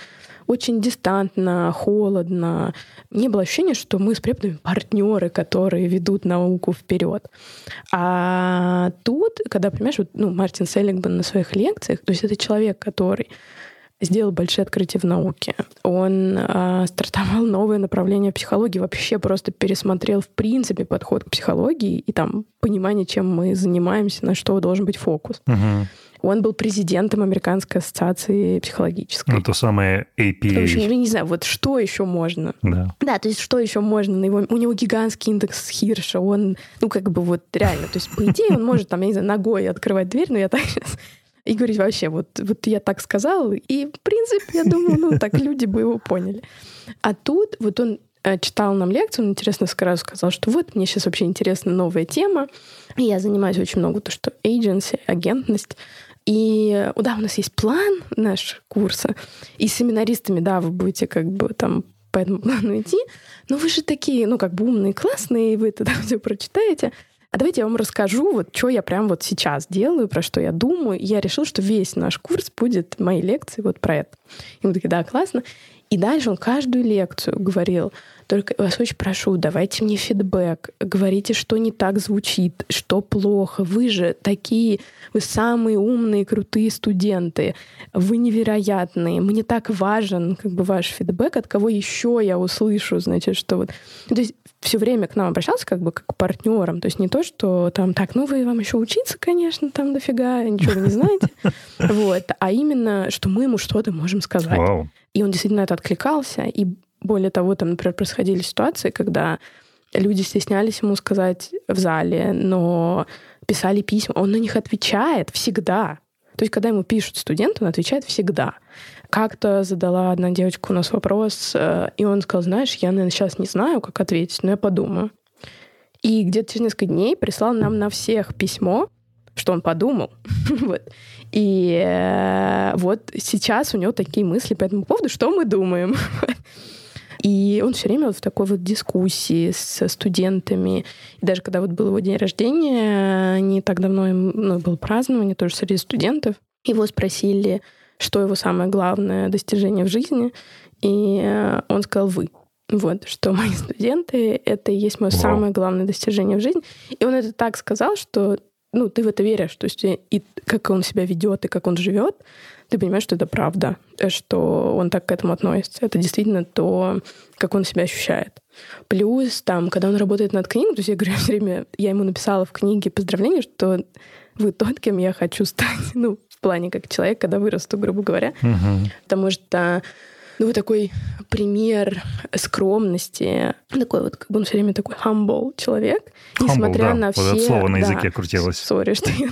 очень дистантно, холодно. Не было ощущения, что мы с преподами партнеры, которые ведут науку вперед. А тут, когда, понимаешь, вот, ну, Мартин Селлигман на своих лекциях, то есть это человек, который сделал большие открытия в науке. Он э, стартовал новое направление психологии, вообще просто пересмотрел в принципе подход к психологии и там понимание, чем мы занимаемся, на что должен быть фокус. Мгм. Он был президентом Американской ассоциации психологической. Ну, то самое В общем, APA. я не знаю, вот что еще можно? Да. Да, то есть что еще можно на его... У него гигантский индекс Хирша, он, ну, как бы вот реально, то есть по идее он может, там, я не знаю, ногой открывать дверь, но я так сейчас... И говорить вообще, вот, вот я так сказал, и, в принципе, я думаю, ну, так люди бы его поняли. А тут вот он э, читал нам лекцию, он интересно сразу сказал, что вот, мне сейчас вообще интересна новая тема, и я занимаюсь очень много то, что agency, агентность, и э, да, у нас есть план наш курса, и с семинаристами, да, вы будете как бы там по этому плану идти, но вы же такие, ну, как бы умные, классные, и вы тогда все прочитаете. А давайте я вам расскажу, вот что я прям вот сейчас делаю, про что я думаю. И я решил, что весь наш курс будет мои лекции вот про это. И мы такие, да, классно. И дальше он каждую лекцию говорил, только вас очень прошу, давайте мне фидбэк, говорите, что не так звучит, что плохо. Вы же такие, вы самые умные, крутые студенты, вы невероятные. Мне так важен как бы ваш фидбэк, от кого еще я услышу, значит, что вот... То есть все время к нам обращался как бы как к партнерам. То есть не то, что там, так, ну вы вам еще учиться, конечно, там дофига, ничего вы не знаете. Вот. А именно, что мы ему что-то можем сказать. Вау. И он действительно это откликался. И более того, там, например, происходили ситуации, когда люди стеснялись ему сказать в зале, но писали письма. Он на них отвечает всегда. То есть, когда ему пишут студенты, он отвечает всегда. Как-то задала одна девочка у нас вопрос, э, и он сказал, знаешь, я, наверное, сейчас не знаю, как ответить, но я подумаю. И где-то через несколько дней прислал нам на всех письмо, что он подумал. вот. И э, вот сейчас у него такие мысли по этому поводу, что мы думаем. И он все время вот в такой вот дискуссии со студентами. И даже когда вот был его день рождения, не так давно ну, было празднование тоже среди студентов, его спросили, что его самое главное достижение в жизни, и э, он сказал «вы». Вот, что мои студенты — это и есть мое Вау. самое главное достижение в жизни. И он это так сказал, что ну, ты в это веришь, то есть и как он себя ведет, и как он живет, ты понимаешь, что это правда, что он так к этому относится. Это действительно то, как он себя ощущает. Плюс, там, когда он работает над книгой, то есть я говорю все время, я ему написала в книге поздравление, что вы тот, кем я хочу стать. Ну, в плане как человек, когда вырасту, грубо говоря. Угу. Потому что ну, такой пример скромности. Такой вот, как бы он все время такой humble человек. Humble, несмотря да. на все... Вот это слово на языке да, крутилось. Сори, что я...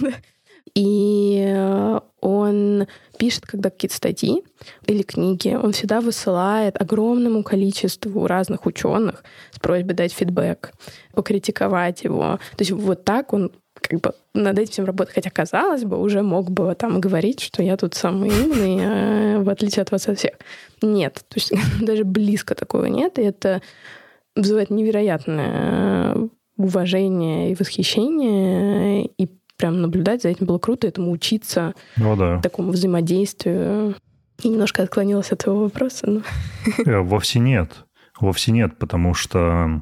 И э, он пишет, когда какие-то статьи или книги, он всегда высылает огромному количеству разных ученых с просьбой дать фидбэк, покритиковать его. То есть вот так он как бы над этим работать. Хотя, казалось бы, уже мог бы там говорить, что я тут самый умный, а, в отличие от вас от всех. Нет. То есть даже близко такого нет. И это вызывает невероятное уважение и восхищение. И прям наблюдать за этим было круто, этому учиться, ну, да. такому взаимодействию. И немножко отклонилась от этого вопроса. Но... Э, вовсе нет. Вовсе нет, потому что,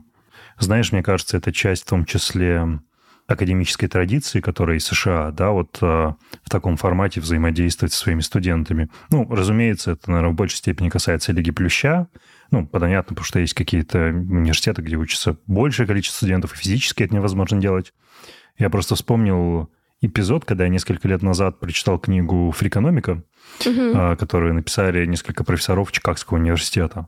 знаешь, мне кажется, это часть в том числе академической традиции, которая из США, да, вот э, в таком формате взаимодействовать со своими студентами. Ну, разумеется, это, наверное, в большей степени касается Лиги Плюща. Ну, понятно, потому что есть какие-то университеты, где учатся большее количество студентов, и физически это невозможно делать. Я просто вспомнил эпизод, когда я несколько лет назад прочитал книгу «Фрикономика», угу. которую написали несколько профессоров Чикагского университета.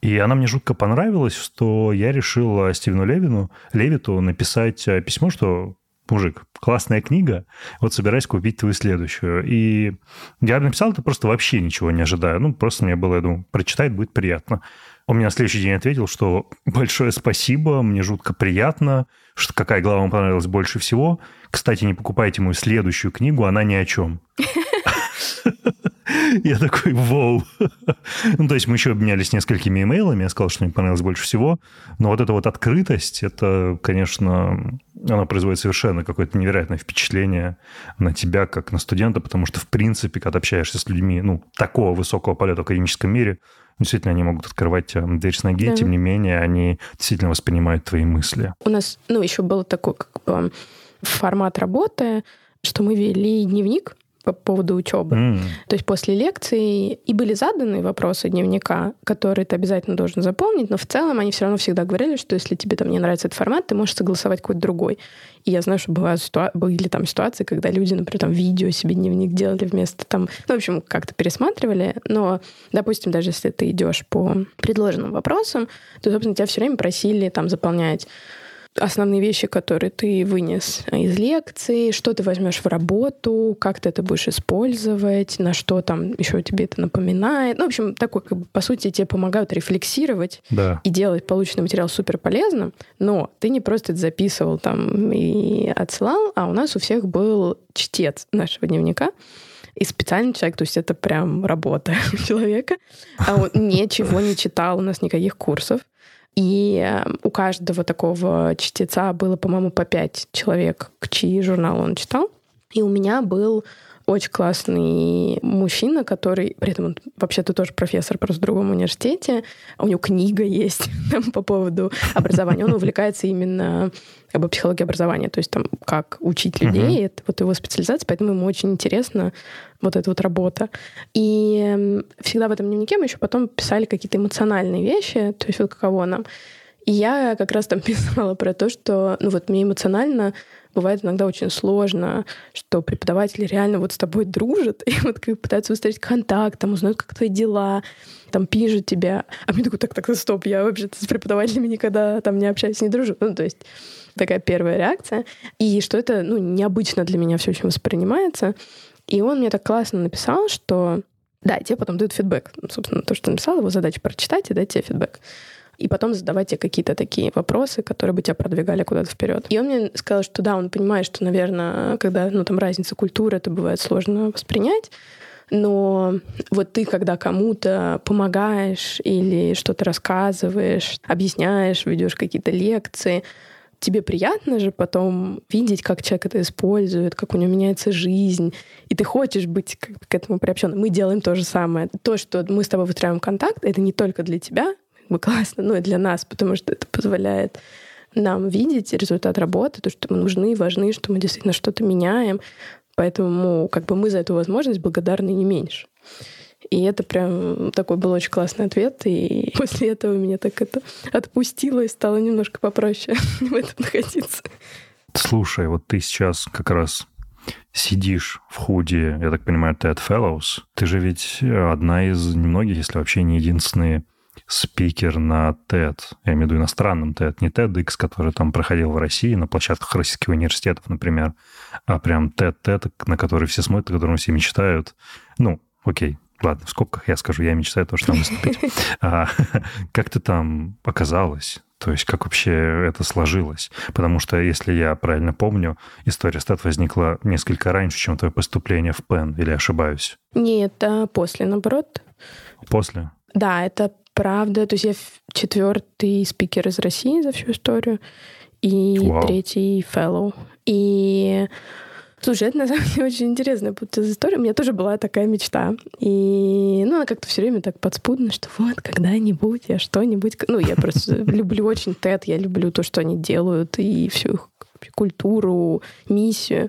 И она мне жутко понравилась, что я решил Стивену Левину, Левиту написать э, письмо, что мужик, классная книга, вот собираюсь купить твою следующую. И я написал это просто вообще ничего не ожидая. Ну, просто мне было, я думаю, прочитает, будет приятно. Он мне на следующий день ответил, что большое спасибо, мне жутко приятно, что какая глава вам понравилась больше всего. Кстати, не покупайте мою следующую книгу, она ни о чем. Я такой, вау. Ну, то есть мы еще обменялись несколькими имейлами, я сказал, что мне понравилось больше всего. Но вот эта вот открытость, это, конечно, она производит совершенно какое-то невероятное впечатление на тебя, как на студента, потому что, в принципе, когда общаешься с людьми, ну, такого высокого полета в академическом мире, действительно, они могут открывать дверь с ноги, да. тем не менее, они действительно воспринимают твои мысли. У нас, ну, еще был такой как бы формат работы, что мы вели дневник, по поводу учебы. Mm. То есть после лекции и были заданы вопросы дневника, которые ты обязательно должен заполнить, но в целом они все равно всегда говорили, что если тебе там не нравится этот формат, ты можешь согласовать какой-то другой. И я знаю, что бывают ситуа- были там ситуации, когда люди, например, там видео себе дневник делали вместо там, ну, в общем, как-то пересматривали. Но, допустим, даже если ты идешь по предложенным вопросам, то, собственно, тебя все время просили там заполнять основные вещи, которые ты вынес из лекции, что ты возьмешь в работу, как ты это будешь использовать, на что там еще тебе это напоминает. Ну, в общем, такой, как бы, по сути, тебе помогают рефлексировать да. и делать полученный материал супер полезным, но ты не просто это записывал там и отсылал, а у нас у всех был чтец нашего дневника, и специальный человек, то есть это прям работа человека. А он ничего не читал, у нас никаких курсов И э, у каждого такого чтеца было, по-моему, по пять человек, чьи журнал он читал. И у меня был очень классный мужчина, который, при этом он вообще-то тоже профессор просто в другом университете, у него книга есть там, по поводу образования. Он увлекается именно как бы психологией образования, то есть там как учить людей, uh-huh. это вот его специализация, поэтому ему очень интересно вот эта вот работа. И всегда в этом дневнике мы еще потом писали какие-то эмоциональные вещи, то есть вот каково нам. И я как раз там писала про то, что ну вот мне эмоционально бывает иногда очень сложно, что преподаватели реально вот с тобой дружат и вот как пытаются выстроить контакт, там узнают, как твои дела, там пишут тебя. А мне такой, так, так, стоп, я вообще-то с преподавателями никогда там не общаюсь, не дружу. Ну, то есть такая первая реакция. И что это, ну, необычно для меня все очень воспринимается. И он мне так классно написал, что да, тебе потом дают фидбэк. Ну, собственно, то, что написал, его задача прочитать и дать тебе фидбэк и потом задавать тебе какие-то такие вопросы, которые бы тебя продвигали куда-то вперед. И он мне сказал, что да, он понимает, что, наверное, когда ну, там разница культуры, это бывает сложно воспринять, но вот ты, когда кому-то помогаешь или что-то рассказываешь, объясняешь, ведешь какие-то лекции, тебе приятно же потом видеть, как человек это использует, как у него меняется жизнь, и ты хочешь быть к, этому приобщенным. Мы делаем то же самое. То, что мы с тобой выстраиваем контакт, это не только для тебя, бы классно, ну и для нас, потому что это позволяет нам видеть результат работы, то, что мы нужны, важны, что мы действительно что-то меняем. Поэтому как бы мы за эту возможность благодарны не меньше. И это прям такой был очень классный ответ. И после этого меня так это отпустило и стало немножко попроще в этом находиться. Слушай, вот ты сейчас как раз сидишь в худе, я так понимаю, TED Fellows. Ты же ведь одна из немногих, если вообще не единственные спикер на TED, я имею в виду иностранном TED, не TEDx, который там проходил в России на площадках российских университетов, например, а прям TED, TED, на который все смотрят, о котором все мечтают. Ну, окей, ладно, в скобках я скажу, я мечтаю тоже там выступить. А, как ты там оказалась? То есть как вообще это сложилось? Потому что, если я правильно помню, история стат возникла несколько раньше, чем твое поступление в ПЕН, или ошибаюсь? Нет, это после, наоборот. После? Да, это правда. То есть я четвертый спикер из России за всю историю и Вау. третий fellow. И Слушай, это на самом деле очень интересная история. У меня тоже была такая мечта. И ну, она как-то все время так подспудно, что вот когда-нибудь я что-нибудь... Ну, я просто люблю очень TED, я люблю то, что они делают, и всю их культуру, миссию.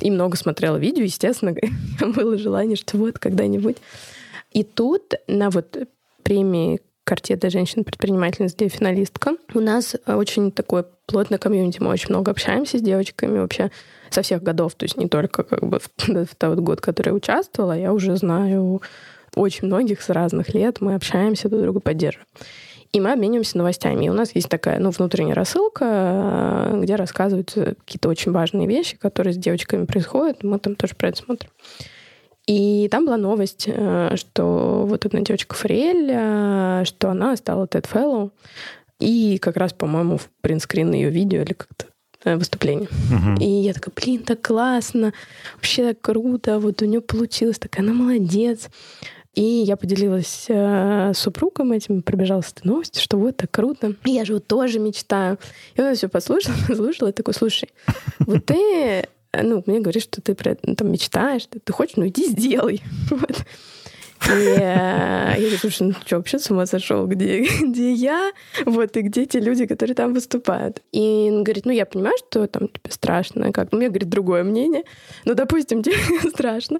И много смотрела видео, естественно, было желание, что вот когда-нибудь. И тут на вот премии Карте для женщин-предпринимательниц, где финалистка. У нас очень такое плотное комьюнити, мы очень много общаемся с девочками вообще со всех годов, то есть не только как бы в, тот год, который я участвовала, я уже знаю очень многих с разных лет, мы общаемся, друг друга поддерживаем. И мы обмениваемся новостями. И у нас есть такая ну, внутренняя рассылка, где рассказываются какие-то очень важные вещи, которые с девочками происходят. Мы там тоже про это смотрим. И там была новость, э, что вот одна девочка Фриэль, э, что она стала TED Fellow. И как раз, по-моему, в принтскрин ее видео или как-то э, выступление. Uh-huh. И я такая, блин, так классно, вообще так круто, вот у нее получилось, такая она молодец. И я поделилась э, с супругом этим, пробежала с этой новостью, что вот так круто. И я же вот тоже мечтаю. И он все послушал, послушал, и такой, слушай, вот ты ну, мне говоришь, что ты про это там мечтаешь, ты, ты хочешь, ну иди сделай. Вот. И э, я говорю, слушай, ну что, вообще с ума сошел? Где, где я? Вот, и где те люди, которые там выступают? И он говорит, ну я понимаю, что там тебе страшно. Как? У меня, говорит, другое мнение. Ну, допустим, тебе страшно.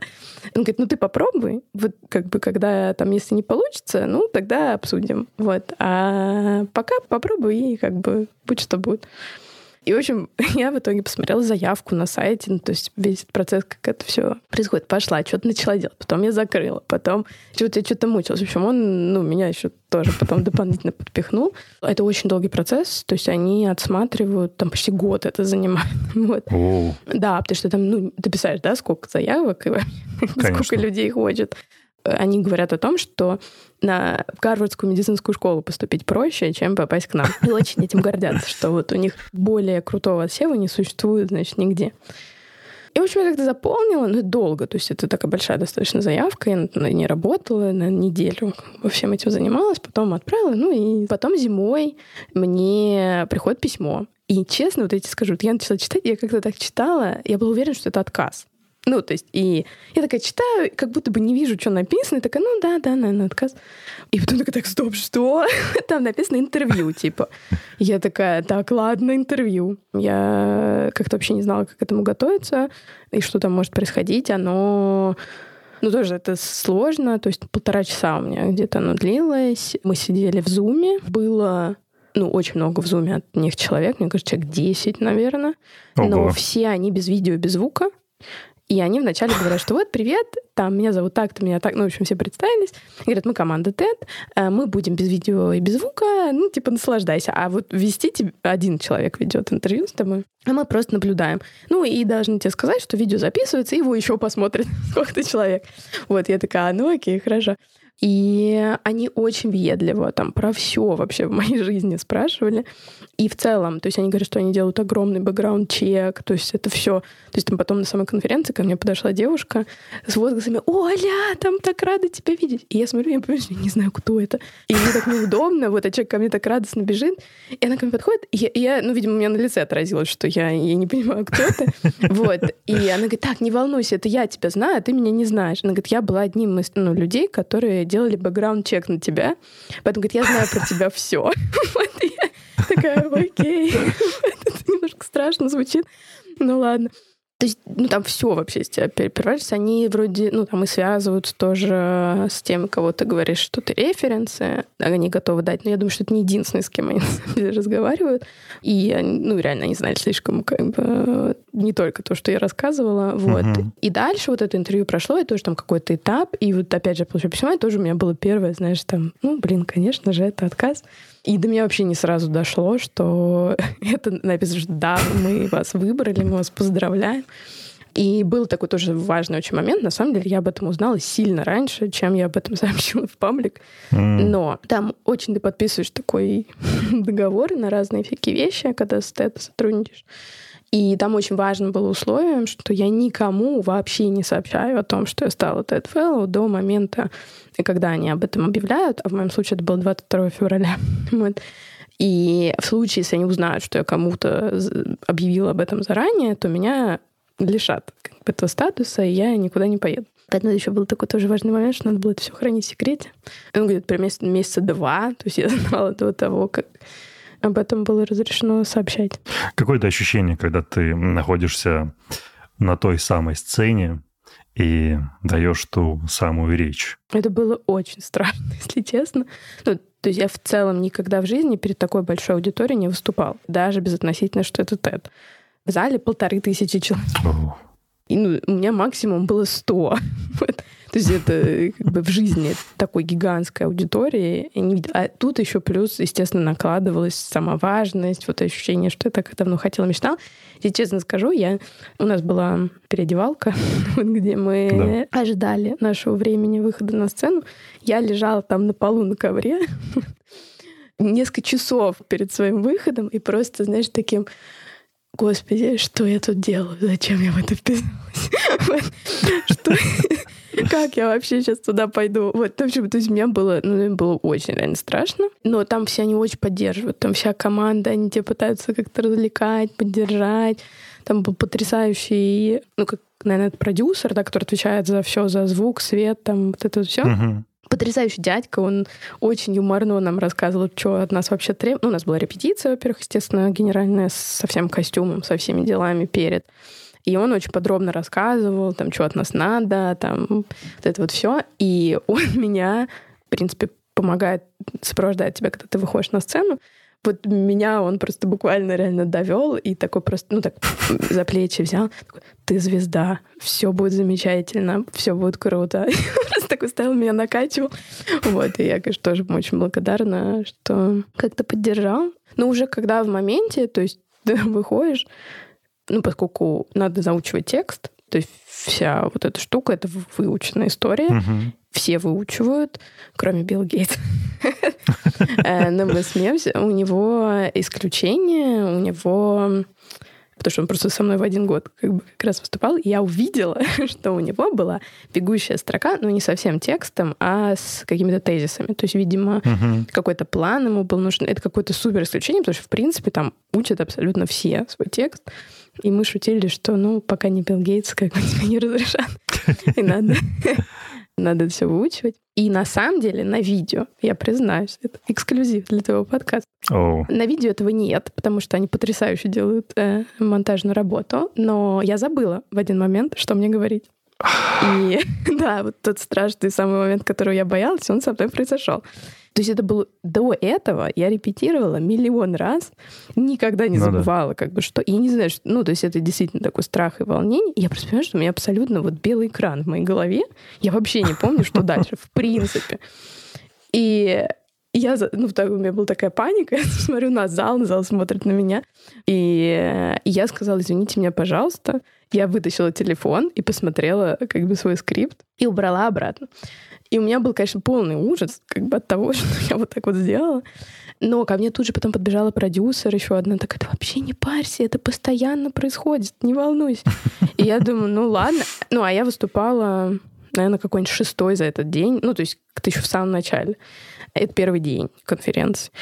Он говорит, ну ты попробуй. Вот как бы, когда там, если не получится, ну тогда обсудим. Вот. А пока попробуй и как бы будь что будет. И, в общем, я в итоге посмотрела заявку на сайте, ну, то есть весь этот процесс, как это все происходит. Пошла, что-то начала делать, потом я закрыла, потом что-то я что-то мучилась. В общем, он, ну, меня еще тоже потом дополнительно подпихнул. Это очень долгий процесс, то есть они отсматривают, там почти год это занимает. Вот. Да, потому что там, ну, ты писаешь, да, сколько заявок и сколько людей хочет они говорят о том, что на Гарвардскую медицинскую школу поступить проще, чем попасть к нам. И очень этим гордятся, что вот у них более крутого отсева не существует, значит, нигде. И, в общем, я как-то заполнила, но долго. То есть это такая большая достаточно заявка. Я ней работала на неделю. Во всем этим занималась, потом отправила. Ну и потом зимой мне приходит письмо. И честно, вот я тебе скажу, я начала читать, я как-то так читала, я была уверена, что это отказ. Ну, то есть, и я такая читаю, как будто бы не вижу, что написано, и такая, ну да, да, наверное, отказ. И потом такая, так, стоп, что? Там написано интервью, типа. Я такая, так, ладно, интервью. Я как-то вообще не знала, как к этому готовиться, и что там может происходить. Оно ну, тоже это сложно. То есть полтора часа у меня где-то оно длилось. Мы сидели в зуме. Было ну, очень много в зуме от них человек, мне кажется, человек 10, наверное. Ого. Но все они без видео, без звука. И они вначале говорят, что вот, привет, там, меня зовут так-то, меня так, ну, в общем, все представились. Говорят, мы команда TED, э, мы будем без видео и без звука, ну, типа, наслаждайся. А вот вести тебе один человек ведет интервью с тобой, а мы просто наблюдаем. Ну, и должны тебе сказать, что видео записывается, и его еще посмотрит сколько-то человек. Вот, я такая, «А, ну, окей, хорошо. И они очень въедливо там про все вообще в моей жизни спрашивали. И в целом, то есть они говорят, что они делают огромный бэкграунд-чек, то есть это все. То есть там потом на самой конференции ко мне подошла девушка с возгласами «Оля, там так рада тебя видеть!» И я смотрю, я понимаю, что я не знаю, кто это. И мне так неудобно, вот, а человек ко мне так радостно бежит, и она ко мне подходит, и я, и я ну, видимо, у меня на лице отразилось, что я, я не понимаю, кто это. Вот. И она говорит, так, не волнуйся, это я тебя знаю, а ты меня не знаешь. Она говорит, я была одним из ну, людей, которые делали бэкграунд-чек на тебя, поэтому, говорит, я знаю про тебя все. Такая, окей. Это немножко страшно звучит. Ну ладно. То есть, ну, там все вообще из тебя переворачивается. Они вроде, ну, там и связываются тоже с тем, кого ты говоришь, что ты референсы, они готовы дать. Но я думаю, что это не единственный, с кем они разговаривают. И, ну, реально, они знали слишком, как бы, не только то, что я рассказывала. Вот. Uh-huh. И дальше вот это интервью прошло, и тоже там какой-то этап. И вот опять же, получаю письмо, и тоже у меня было первое, знаешь, там, ну, блин, конечно же, это отказ. И до меня вообще не сразу дошло, что это написано, что да, мы вас выбрали, мы вас поздравляем. И был такой тоже важный очень момент. На самом деле я об этом узнала сильно раньше, чем я об этом сообщила в паблик. Mm. Но там очень ты подписываешь такой договор на разные всякие вещи, когда с TED сотрудничаешь. И там очень важным было условием, что я никому вообще не сообщаю о том, что я стала TED Fellow до момента, когда они об этом объявляют, а в моем случае это было 22 февраля. Вот. И в случае, если они узнают, что я кому-то объявила об этом заранее, то меня лишат как бы, этого статуса, и я никуда не поеду. Поэтому еще был такой тоже важный момент, что надо было это все хранить в секрете. Ну, где-то примерно месяца два, то есть я знала до того, как об этом было разрешено сообщать. Какое-то ощущение, когда ты находишься на той самой сцене и даешь ту самую речь? Это было очень страшно, если честно. Ну, то есть я в целом никогда в жизни перед такой большой аудиторией не выступал, даже безотносительно, что это TED. В зале полторы тысячи человек. И ну, у меня максимум было сто. То есть это как бы в жизни такой гигантской аудитории. А тут еще плюс, естественно, накладывалась сама важность, вот ощущение, что я так давно хотела, мечтала. И честно скажу, я... у нас была переодевалка, где мы да. ожидали нашего времени выхода на сцену. Я лежала там на полу на ковре несколько часов перед своим выходом и просто, знаешь, таким Господи, что я тут делаю? Зачем я в это вписалась? Как я вообще сейчас туда пойду? Вот, в общем, то есть мне было, ну, было очень реально страшно. Но там все они очень поддерживают. Там вся команда, они тебя пытаются как-то развлекать, поддержать. Там был потрясающий, ну, как, наверное, продюсер, да, который отвечает за все, за звук, свет, там, вот это все. Uh-huh потрясающий дядька, он очень юморно нам рассказывал, что от нас вообще требует. Ну, у нас была репетиция, во-первых, естественно, генеральная, со всем костюмом, со всеми делами перед. И он очень подробно рассказывал, там, что от нас надо, там, вот это вот все. И он меня, в принципе, помогает, сопровождает тебя, когда ты выходишь на сцену. Вот меня он просто буквально реально довел и такой просто, ну так, за плечи взял. Такой, ты звезда, все будет замечательно, все будет круто. Просто такой стоял, меня накачивал. Вот, и я, конечно, тоже очень благодарна, что как-то поддержал. Но уже когда в моменте, то есть ты выходишь, ну, поскольку надо заучивать текст, то есть вся вот эта штука — это выученная история. Угу. Все выучивают, кроме Билла Гейтса. Э, но мы смеемся. У него исключение, у него потому что он просто со мной в один год как, бы как раз выступал, и я увидела, что у него была бегущая строка, ну, не совсем текстом, а с какими-то тезисами. То есть, видимо, Мгм. какой-то план ему был нужен. Это какое-то супер исключение, потому что, в принципе, там учат абсолютно все свой текст. И мы шутили, что, ну, пока не Билл Гейтс, как бы тебе не разрешат. И надо, надо все выучивать. И на самом деле на видео, я признаюсь, это эксклюзив для твоего подкаста. Оу. На видео этого нет, потому что они потрясающе делают э, монтажную работу. Но я забыла в один момент, что мне говорить. И да, вот тот страшный самый момент, которого я боялась, он со мной произошел. То есть это было до этого, я репетировала миллион раз, никогда не Ну да. забывала, как бы что. И я не знаю, что, ну, то есть это действительно такой страх и волнение. И я просто понимаю, что у меня абсолютно вот белый экран в моей голове. Я вообще не помню, что дальше, в принципе. И я, ну, так, у меня была такая паника, я смотрю на зал, зал смотрит на меня. И я сказала, извините меня, пожалуйста. Я вытащила телефон и посмотрела как бы свой скрипт и убрала обратно. И у меня был, конечно, полный ужас как бы от того, что я вот так вот сделала. Но ко мне тут же потом подбежала продюсер еще одна, такая, да вообще не парься, это постоянно происходит, не волнуйся. И я думаю, ну ладно. Ну, а я выступала, наверное, какой-нибудь шестой за этот день. Ну, то есть как-то еще в самом начале. Это первый день конференции.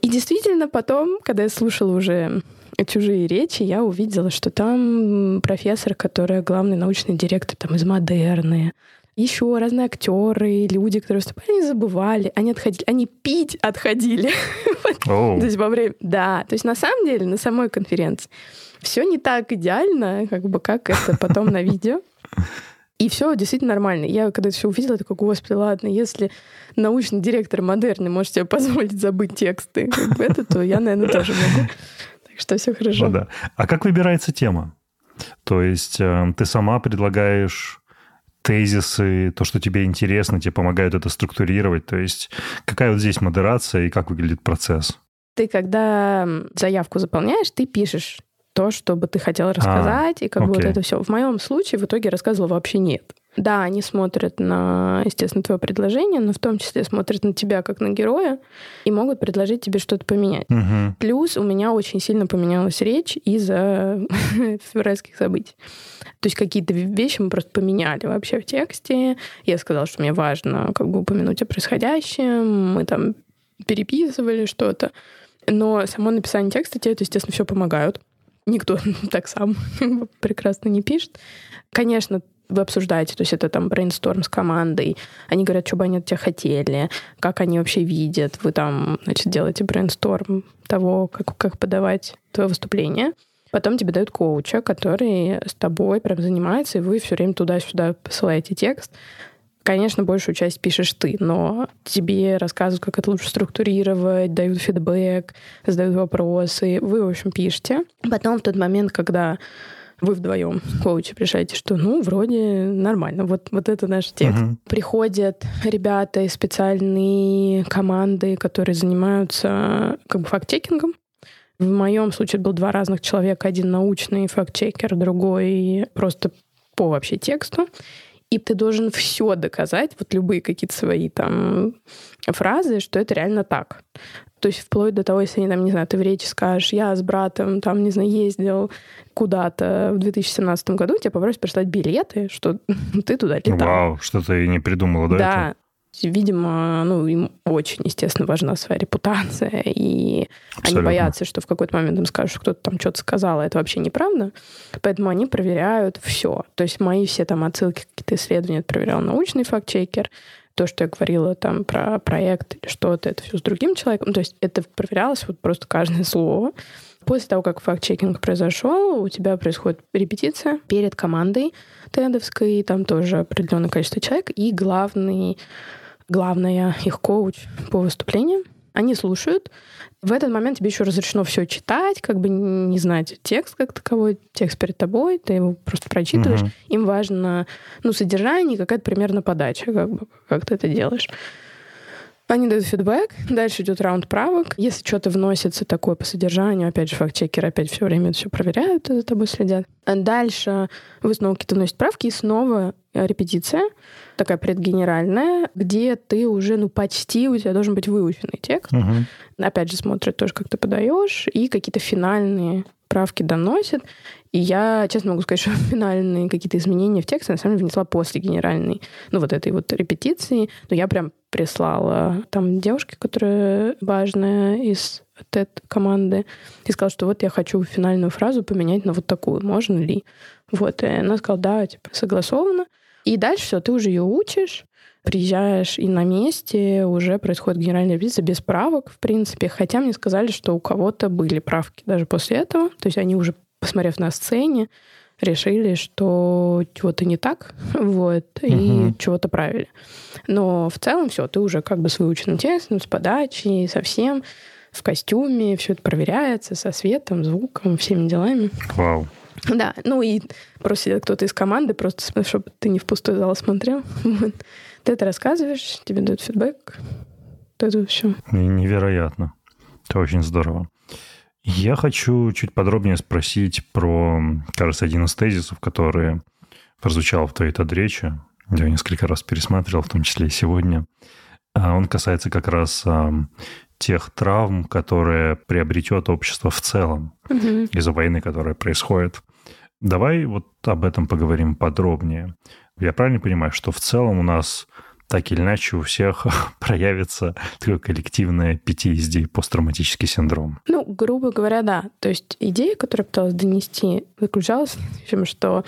И действительно потом, когда я слушала уже чужие речи, я увидела, что там профессор, которая главный научный директор там, из Модерны, еще разные актеры, люди, которые выступали, они забывали, они отходили, они пить отходили. То есть во время... Да, то есть на самом деле на самой конференции все не так идеально, как бы как это потом на видео. И все действительно нормально. Я когда это все увидела, такой, господи, ладно, если научный директор модерны может себе позволить забыть тексты, как бы это, то я, наверное, тоже могу. Так что все хорошо. Ну да. А как выбирается тема? То есть э, ты сама предлагаешь тезисы, то, что тебе интересно, тебе помогают это структурировать. То есть какая вот здесь модерация и как выглядит процесс? Ты, когда заявку заполняешь, ты пишешь то, что бы ты хотела рассказать, и как бы вот это все. В моем случае в итоге рассказывала вообще нет. Да, они смотрят на, естественно, твое предложение, но в том числе смотрят на тебя как на героя и могут предложить тебе что-то поменять. Мгм. Плюс у меня очень сильно поменялась речь из-за февральских событий. То есть какие-то вещи мы просто поменяли вообще в тексте. Я сказала, что мне важно как бы упомянуть о происходящем. Мы там переписывали что-то. Но само написание текста тебе, это, естественно, все помогают. Никто так сам прекрасно не пишет. Конечно, вы обсуждаете, то есть это там брейнсторм с командой, они говорят, что бы они от тебя хотели, как они вообще видят, вы там, значит, делаете брейнсторм того, как, как подавать твое выступление. Потом тебе дают коуча, который с тобой прям занимается, и вы все время туда-сюда посылаете текст. Конечно, большую часть пишешь ты, но тебе рассказывают, как это лучше структурировать, дают фидбэк, задают вопросы. Вы, в общем, пишете. Потом в тот момент, когда вы вдвоем с коучем решаете, что ну, вроде нормально, вот, вот это наш текст. Мгм. Приходят ребята из специальной команды, которые занимаются как бы факт-чекингом. В моем случае был два разных человека. Один научный факт-чекер, другой просто по вообще тексту. И ты должен все доказать, вот любые какие-то свои там фразы, что это реально так. То есть вплоть до того, если они там, не знаю, ты в речи скажешь, я с братом там, не знаю, ездил куда-то в 2017 году, тебе попросят прислать билеты, что ты туда летал. Вау, что ты не придумала этого? Да. Видимо, ну, им очень, естественно, важна своя репутация, и они Абсолютно. боятся, что в какой-то момент им скажут, что кто-то там что-то сказал, а это вообще неправда. Поэтому они проверяют все. То есть мои все там отсылки, какие-то исследования это проверял научный факт-чекер, то, что я говорила там про проект или что-то, это все с другим человеком. Ну, То есть это проверялось вот просто каждое слово. После того, как факт-чекинг произошел, у тебя происходит репетиция перед командой тедовской, там тоже определенное количество человек, и главный, главная их коуч по выступлению. Они слушают. В этот момент тебе еще разрешено все читать, как бы не знать текст как таковой, текст перед тобой, ты его просто прочитываешь. Мгм. Им важно ну, содержание, и какая-то примерно подача, как, бы, как ты это делаешь. Они дают фидбэк, дальше идет раунд правок. Если что-то вносится такое по содержанию, опять же, факт-чекеры опять все время это все проверяют и за тобой следят. А дальше вы снова какие-то вносите правки, и снова репетиция, такая предгенеральная, где ты уже, ну, почти у тебя должен быть выученный текст. Мгм. Опять же, смотрят тоже, как ты подаешь, и какие-то финальные правки доносят. И я, честно могу сказать, что финальные какие-то изменения в тексте на самом деле внесла после генеральной, ну, вот этой вот репетиции. Но я прям прислала там девушке, которая важная из TED-команды, и сказала, что вот я хочу финальную фразу поменять на вот такую, можно ли? Вот, и она сказала, да, типа, согласовано. И дальше все, ты уже ее учишь, приезжаешь, и на месте уже происходит генеральная репетиция без правок, в принципе. Хотя мне сказали, что у кого-то были правки даже после этого. То есть они уже, посмотрев на сцене, решили, что чего-то не так, вот, угу. и чего-то правили. Но в целом все, ты уже как бы с выученным текстом, с подачей, со всем, в костюме, все это проверяется со светом, звуком, всеми делами. Вау. Да, ну и просто кто-то из команды, просто чтобы ты не в пустой зал смотрел. Ты это рассказываешь, тебе дают фидбэк. Это все. Невероятно. Это очень здорово. Я хочу чуть подробнее спросить про, кажется, один из тезисов, который прозвучал в твоей речи. Я несколько раз пересматривал, в том числе и сегодня. А он касается как раз тех травм, которые приобретет общество в целом угу. из-за войны, которая происходит. Давай вот об этом поговорим подробнее. Я правильно понимаю, что в целом у нас так или иначе у всех проявится такое коллективное PTSD, посттравматический синдром? Ну, грубо говоря, да. То есть идея, которую я пыталась донести, заключалась в том, что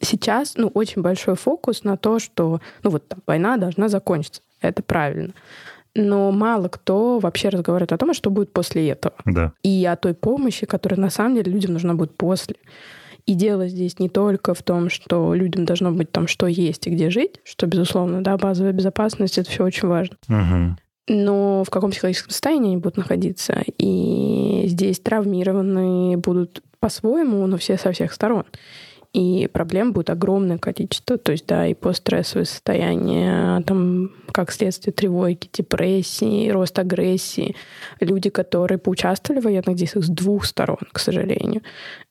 сейчас ну, очень большой фокус на то, что ну, вот, там, война должна закончиться. Это правильно но мало кто вообще разговаривает о том, а что будет после этого. Да. И о той помощи, которая на самом деле людям нужна будет после. И дело здесь не только в том, что людям должно быть там что есть и где жить, что, безусловно, да, базовая безопасность — это все очень важно. Угу. Но в каком психологическом состоянии они будут находиться. И здесь травмированные будут по-своему, но все со всех сторон и проблем будет огромное количество. То есть, да, и постстрессовое состояние, там, как следствие тревоги, депрессии, рост агрессии. Люди, которые поучаствовали в военных действиях с двух сторон, к сожалению,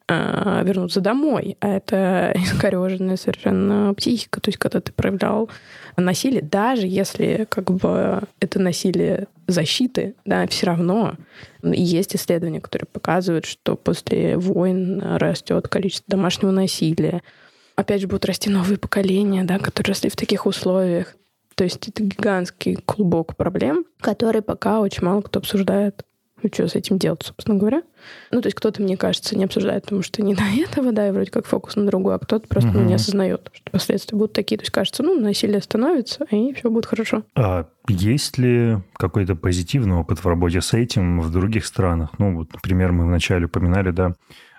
вернуться домой. А это искореженная совершенно психика. То есть, когда ты проявлял насилие, даже если как бы это насилие защиты, да, все равно есть исследования, которые показывают, что после войн растет количество домашнего насилия. Опять же, будут расти новые поколения, да, которые росли в таких условиях. То есть это гигантский клубок проблем, которые пока очень мало кто обсуждает ну, что с этим делать, собственно говоря. Ну, то есть кто-то, мне кажется, не обсуждает, потому что не до этого, да, и вроде как фокус на другую, а кто-то просто угу. ну, не осознает, что последствия будут такие. То есть кажется, ну, насилие остановится, и все будет хорошо. А есть ли какой-то позитивный опыт в работе с этим в других странах? Ну, вот, например, мы вначале упоминали, да,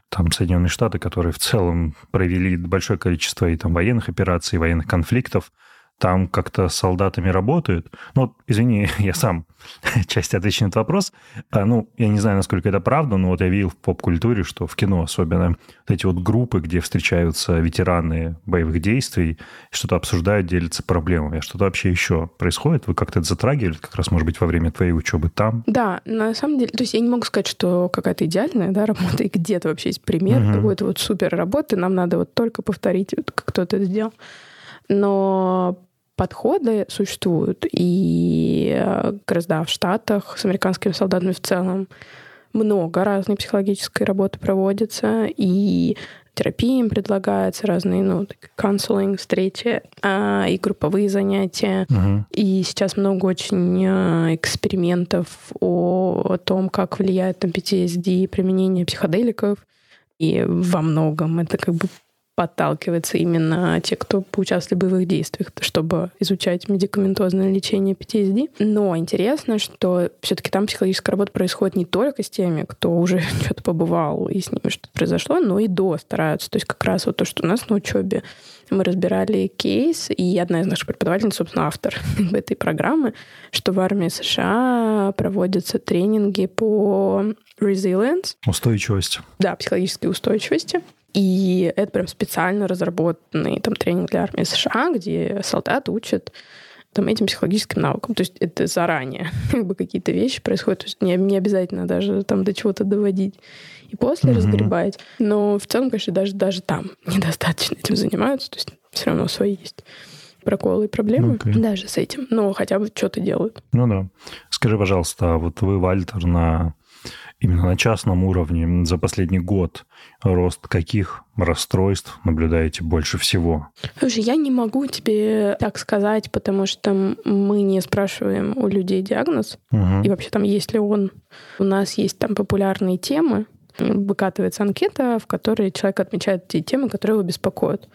там Соединенные Штаты, которые в целом провели большое количество и там военных операций, военных конфликтов, там как-то с солдатами работают. Ну, извини, я сам часть отвечу на этот вопрос. А, ну, я не знаю, насколько это правда, но вот я видел в поп-культуре, что в кино особенно вот эти вот группы, где встречаются ветераны боевых действий, что-то обсуждают, делятся проблемами. А что-то вообще еще происходит? Вы как-то это затрагивали как раз, может быть, во время твоей учебы там? Да, на самом деле, то есть я не могу сказать, что какая-то идеальная да, работа, и где-то вообще есть пример угу. какой-то вот супер работы, нам надо вот только повторить, вот, как кто-то это сделал. Но подходы существуют. И э, как раз, да, в Штатах с американскими солдатами в целом много разной психологической работы проводится, и терапии им предлагается, разные, ну, counseling, встречи, а, и групповые занятия. Uh-huh. И сейчас много очень э, экспериментов о том, как влияет на PTSD применение психоделиков. И во многом это как бы подталкивается именно те, кто поучаствовали в боевых действиях, чтобы изучать медикаментозное лечение PTSD. Но интересно, что все-таки там психологическая работа происходит не только с теми, кто уже что-то побывал и с ними что-то произошло, но и до стараются. То есть как раз вот то, что у нас на учебе мы разбирали кейс, и одна из наших преподавательниц, собственно, автор этой программы, что в армии США проводятся тренинги по resilience. Устойчивость. Да, психологической устойчивости. И это прям специально разработанный там тренинг для армии США, где солдат учат там, этим психологическим навыкам. То есть это заранее как бы какие-то вещи происходят. То есть не, не обязательно даже там до чего-то доводить и после mm-hmm. разгребать. Но в целом, конечно, даже, даже там недостаточно этим занимаются. То есть все равно свои есть проколы и проблемы okay. даже с этим. Но хотя бы что-то делают. Ну да. Скажи, пожалуйста, а вот вы, Вальтер, на именно на частном уровне за последний год рост каких расстройств наблюдаете больше всего? Слушай, я не могу тебе так сказать, потому что мы не спрашиваем у людей диагноз. Угу. И вообще там есть ли он. У нас есть там популярные темы, выкатывается анкета, в которой человек отмечает те темы, которые его беспокоят.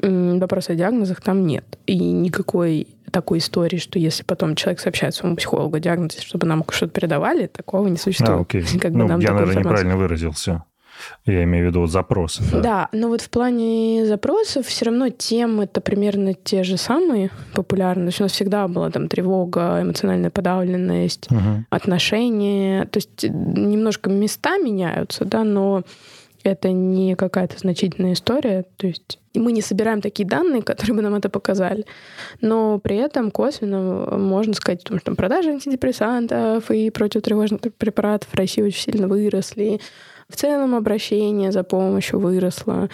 Вопроса о диагнозах там нет. И никакой такой истории, что если потом человек сообщает своему психологу диагноз, чтобы нам что-то передавали, такого не существует. А, окей. Как ну, бы нам я, наверное, информацию. неправильно выразился. Я имею в виду вот запросы. Да. да, но вот в плане запросов все равно темы это примерно те же самые популярные. То есть у нас всегда была там тревога, эмоциональная подавленность, угу. отношения. То есть немножко места меняются, да, но это не какая-то значительная история. То есть мы не собираем такие данные, которые бы нам это показали. Но при этом косвенно можно сказать, что там продажи антидепрессантов и противотревожных препаратов в России очень сильно выросли. В целом обращение за помощью выросло.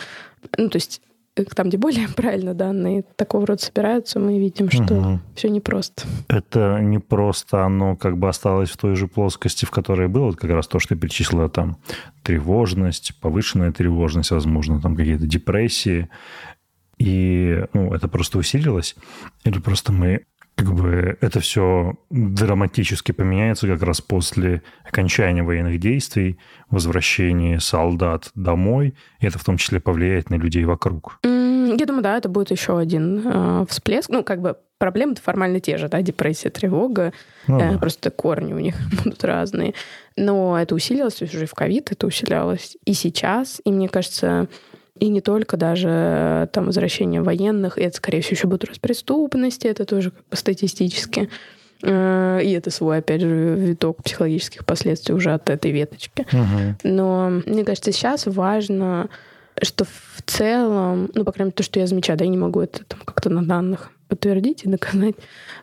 Ну, то есть э, там, где более правильно данные такого рода собираются, мы видим, что угу. все непросто. Это не просто, оно как бы осталось в той же плоскости, в которой было, вот как раз то, что ты перечислила, там тревожность, повышенная тревожность, возможно, там какие-то депрессии, и ну, это просто усилилось, или просто мы как бы это все драматически поменяется как раз после окончания военных действий, возвращения солдат домой, и это в том числе повлияет на людей вокруг. Я думаю, да, это будет еще один э, всплеск. Ну, как бы проблемы-то формально те же, да, депрессия, тревога, ну, э, да. просто корни у них будут разные. Но это усилилось уже в ковид, это усилялось и сейчас, и мне кажется, и не только даже э, там возвращение военных, и это, скорее всего, еще будет рост преступности, это тоже как бы статистически. Э, и это свой, опять же, виток психологических последствий уже от этой веточки. Угу. Но мне кажется, сейчас важно, что в целом, ну, по крайней мере, то, что я замечаю, да, я не могу это там как-то на данных подтвердить и доказать,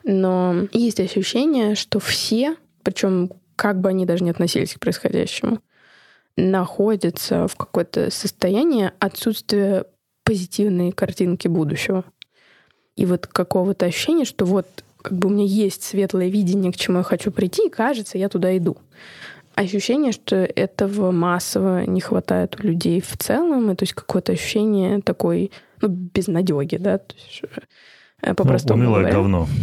но есть ощущение, что все, причем как бы они даже не относились к происходящему, находится в какое-то состояние отсутствия позитивной картинки будущего. И вот какого-то ощущения, что вот как бы у меня есть светлое видение, к чему я хочу прийти, и кажется, я туда иду. Ощущение, что этого массово не хватает у людей в целом, и то есть какое-то ощущение такой ну, безнадеги, да, то есть по-простому ну, унылое говоря. говно.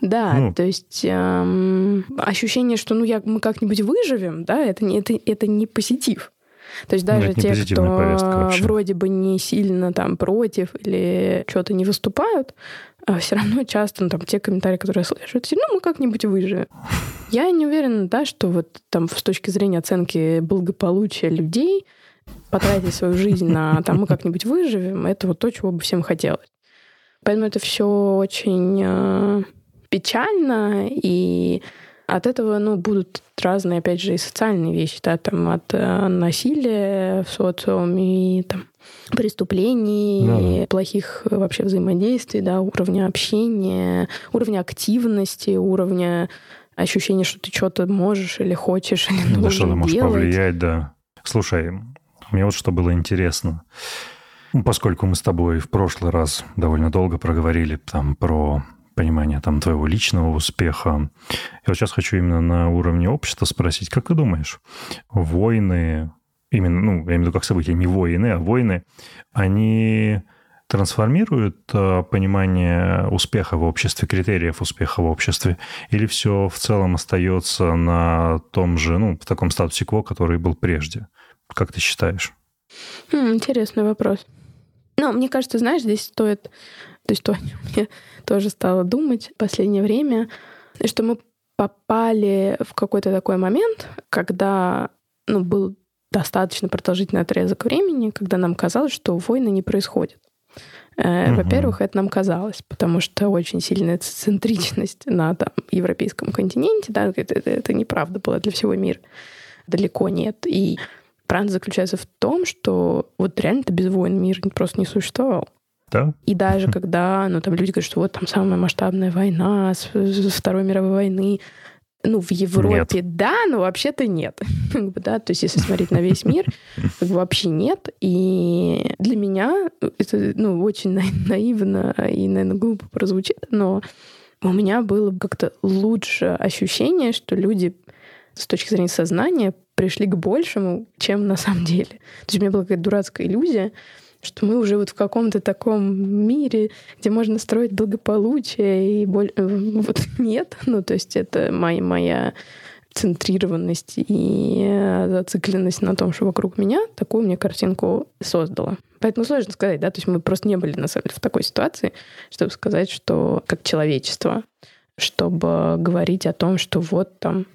Да, ну. то есть эм, ощущение, что ну я, мы как-нибудь выживем, да, это не, это, это не позитив. То есть даже те, кто вроде бы не сильно там против или что-то не выступают, а все равно часто ну, там те комментарии, которые я слышу, ну мы как-нибудь выживем. Я не уверена, да, что вот там с точки зрения оценки благополучия людей потратить свою жизнь на там мы как-нибудь выживем, это вот то, чего бы всем хотелось. Поэтому это все очень э, печально, и от этого ну, будут разные, опять же, и социальные вещи, да, там от э, насилия в социуме, и там, преступлений, да. и плохих вообще взаимодействий, да, уровня общения, уровня активности, уровня ощущения, что ты что-то можешь или хочешь, или должен да, что-то можешь повлиять, да. Слушай, мне вот что было интересно. Ну, поскольку мы с тобой в прошлый раз довольно долго проговорили там про понимание там твоего личного успеха, я вот сейчас хочу именно на уровне общества спросить, как ты думаешь, войны, именно, ну, я имею в виду как события, не войны, а войны, они трансформируют э, понимание успеха в обществе, критериев успеха в обществе, или все в целом остается на том же, ну, в таком статусе-кво, который был прежде? Как ты считаешь? Хм, интересный вопрос. Ну, мне кажется, знаешь, здесь стоит, то есть то, мне тоже стало думать в последнее время, что мы попали в какой-то такой момент, когда ну, был достаточно продолжительный отрезок времени, когда нам казалось, что войны не происходят. Угу. Во-первых, это нам казалось, потому что очень сильная центричность на там, европейском континенте, да, это, это, это неправда было для всего мира. Далеко нет. И Правда заключается в том, что вот реально-то без войн мир просто не существовал. Да. И даже когда, ну, там люди говорят, что вот там самая масштабная война с, с Второй мировой войны, ну, в Европе нет. да, но вообще-то нет. да, то есть если смотреть на весь мир, вообще нет. И для меня это, ну, очень наивно и, наверное, глупо прозвучит, но у меня было как-то лучше ощущение, что люди с точки зрения сознания пришли к большему, чем на самом деле. То есть у меня была какая-то дурацкая иллюзия, что мы уже вот в каком-то таком мире, где можно строить благополучие, и боль... Э, вот нет. Ну, то есть это моя, моя центрированность и э, зацикленность на том, что вокруг меня, такую мне картинку создала. Поэтому сложно сказать, да, то есть мы просто не были, на самом деле, в такой ситуации, чтобы сказать, что как человечество, чтобы говорить о том, что вот там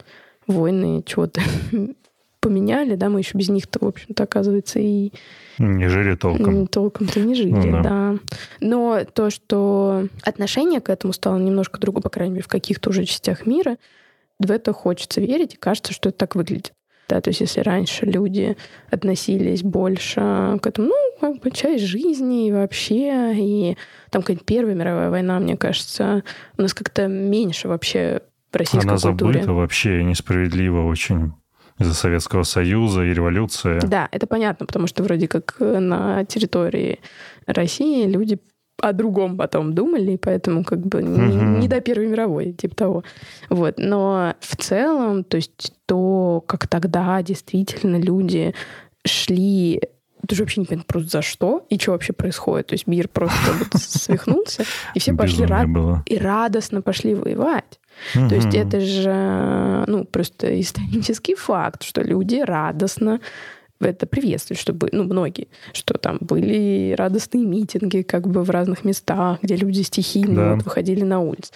войны чего-то поменяли, да, мы еще без них-то, в общем-то, оказывается, и... Не жили толком. Толком-то не жили, ну, да. да. Но то, что отношение к этому стало немножко другое, по крайней мере, в каких-то уже частях мира, в это хочется верить, и кажется, что это так выглядит. Да, то есть если раньше люди относились больше к этому, ну, как бы часть жизни и вообще, и там какая-нибудь Первая мировая война, мне кажется, у нас как-то меньше вообще в российской Она культуре. забыта вообще несправедливо очень из-за Советского Союза и революции. Да, это понятно, потому что вроде как на территории России люди о другом потом думали, и поэтому как бы не, угу. не до Первой мировой, типа того. Вот. Но в целом, то есть то, как тогда действительно люди шли ты же вообще не понимаешь просто за что и что вообще происходит. То есть мир просто вот свихнулся, и все пошли рад... и радостно пошли воевать. Угу. То есть это же ну, просто исторический факт, что люди радостно это приветствуют, чтобы, ну, многие, что там были радостные митинги как бы в разных местах, где люди стихийно да. вот, выходили на улицу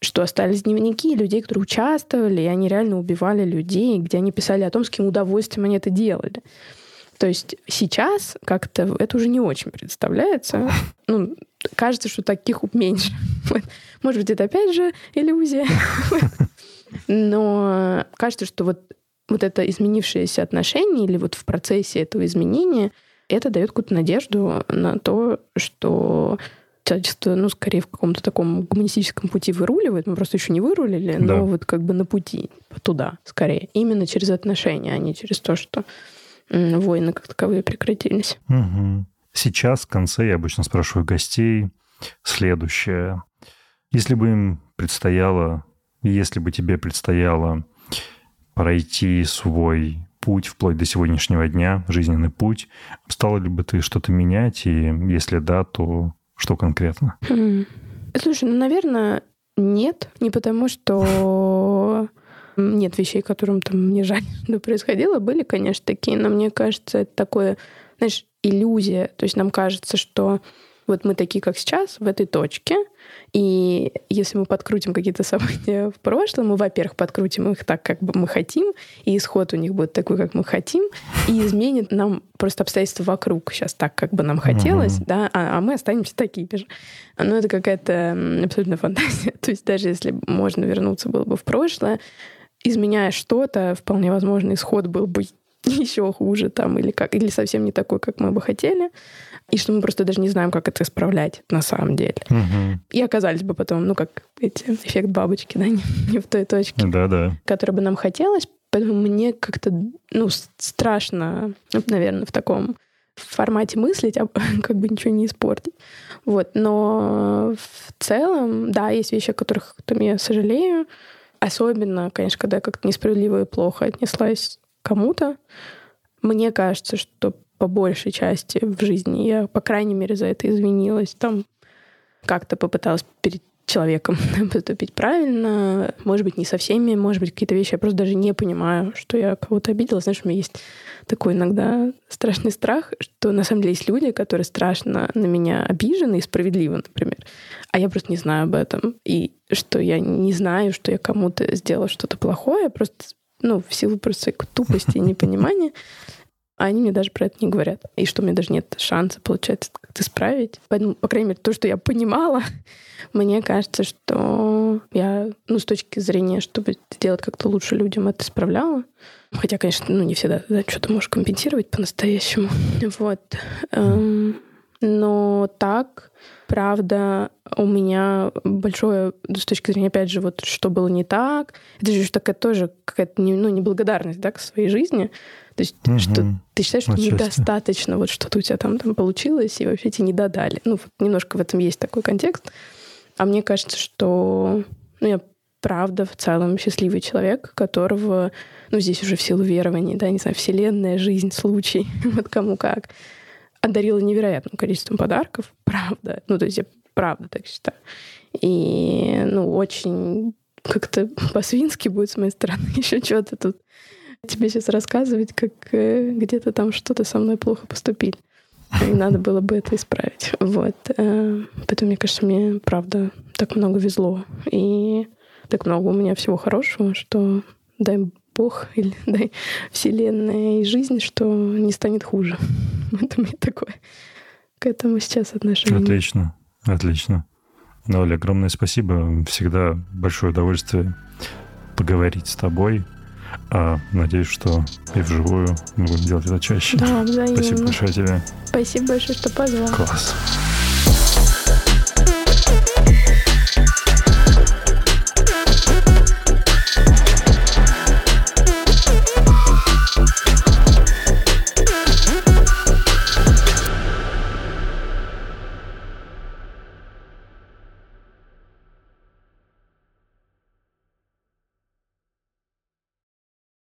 что остались дневники людей, которые участвовали, и они реально убивали людей, где они писали о том, с каким удовольствием они это делали. То есть сейчас как-то это уже не очень представляется. Ну, кажется, что таких меньше. Может быть, это опять же иллюзия. Но кажется, что вот, вот это изменившееся отношение или вот в процессе этого изменения, это дает какую-то надежду на то, что человечество, ну, скорее в каком-то таком гуманистическом пути выруливает. Мы просто еще не вырулили, да. но вот как бы на пути туда, скорее. Именно через отношения, а не через то, что войны как таковые прекратились. Угу. Сейчас в конце я обычно спрашиваю гостей следующее. Если бы им предстояло, если бы тебе предстояло пройти свой путь вплоть до сегодняшнего дня, жизненный путь, стала ли бы ты что-то менять? И если да, то что конкретно? Хм. Слушай, ну, наверное, нет. Не потому, что нет вещей, которым там мне жаль, что происходило. Были, конечно, такие, но мне кажется, это такое, знаешь, иллюзия. То есть нам кажется, что вот мы такие, как сейчас, в этой точке, и если мы подкрутим какие-то события в прошлом, мы, во-первых, подкрутим их так, как бы мы хотим, и исход у них будет такой, как мы хотим, и изменит нам просто обстоятельства вокруг сейчас так, как бы нам хотелось, uh-huh. да, а, а мы останемся такими же. Ну, это какая-то абсолютно фантазия. То есть даже если можно вернуться было бы в прошлое, изменяя что-то, вполне возможно, исход был бы еще хуже там, или, как, или совсем не такой, как мы бы хотели, и что мы просто даже не знаем, как это исправлять на самом деле. Угу. И оказались бы потом, ну, как эти эффект бабочки, да, не, не в той точке, да-да. которой бы нам хотелось. Поэтому мне как-то, ну, страшно, наверное, в таком формате мыслить, а как бы ничего не испортить. Вот. Но в целом, да, есть вещи, о которых там я сожалею, Особенно, конечно, когда я как-то несправедливо и плохо отнеслась к кому-то. Мне кажется, что по большей части в жизни я, по крайней мере, за это извинилась. Там как-то попыталась перед человеком поступить правильно. Может быть, не со всеми, может быть, какие-то вещи я просто даже не понимаю, что я кого-то обидела. Знаешь, у меня есть такой иногда страшный страх, что на самом деле есть люди, которые страшно на меня обижены и справедливо, например. А я просто не знаю об этом. И что я не знаю, что я кому-то сделала что-то плохое, просто ну, в силу просто тупости и непонимания. А они мне даже про это не говорят. И что у меня даже нет шанса, получается, как-то исправить. Поэтому, по крайней мере, то, что я понимала, мне кажется, что я, ну, с точки зрения, чтобы сделать как-то лучше людям, это исправляла. Хотя, конечно, ну, не всегда да, что-то можешь компенсировать по-настоящему. Вот. Эм, но так, правда, у меня большое, с точки зрения, опять же, вот что было не так, это же такая тоже какая-то ну, неблагодарность да, к своей жизни. То есть, угу. что ты считаешь, что Отчасти. недостаточно, вот что-то у тебя там, там получилось, и вообще тебе не додали. Ну, вот немножко в этом есть такой контекст. А мне кажется, что ну, я правда в целом счастливый человек, которого, ну, здесь уже в силу верований, да, не знаю, вселенная, жизнь, случай, вот кому как, одарила невероятным количеством подарков, правда. Ну, то есть я правда так считаю. И, ну, очень как-то по-свински будет с моей стороны еще что-то тут тебе сейчас рассказывать, как э, где-то там что-то со мной плохо поступили. И надо было бы это исправить. Вот. Э, поэтому, мне кажется, мне, правда, так много везло. И так много у меня всего хорошего, что дай Бог или дай Вселенная и жизнь, что не станет хуже. Это мне такое к этому сейчас отношение. Отлично, отлично. Ну, Оля, огромное спасибо. Всегда большое удовольствие поговорить с тобой. А, надеюсь, что и вживую мы будем делать это чаще. Да, взаимно. Спасибо большое тебе. Спасибо большое, что позвал. Класс.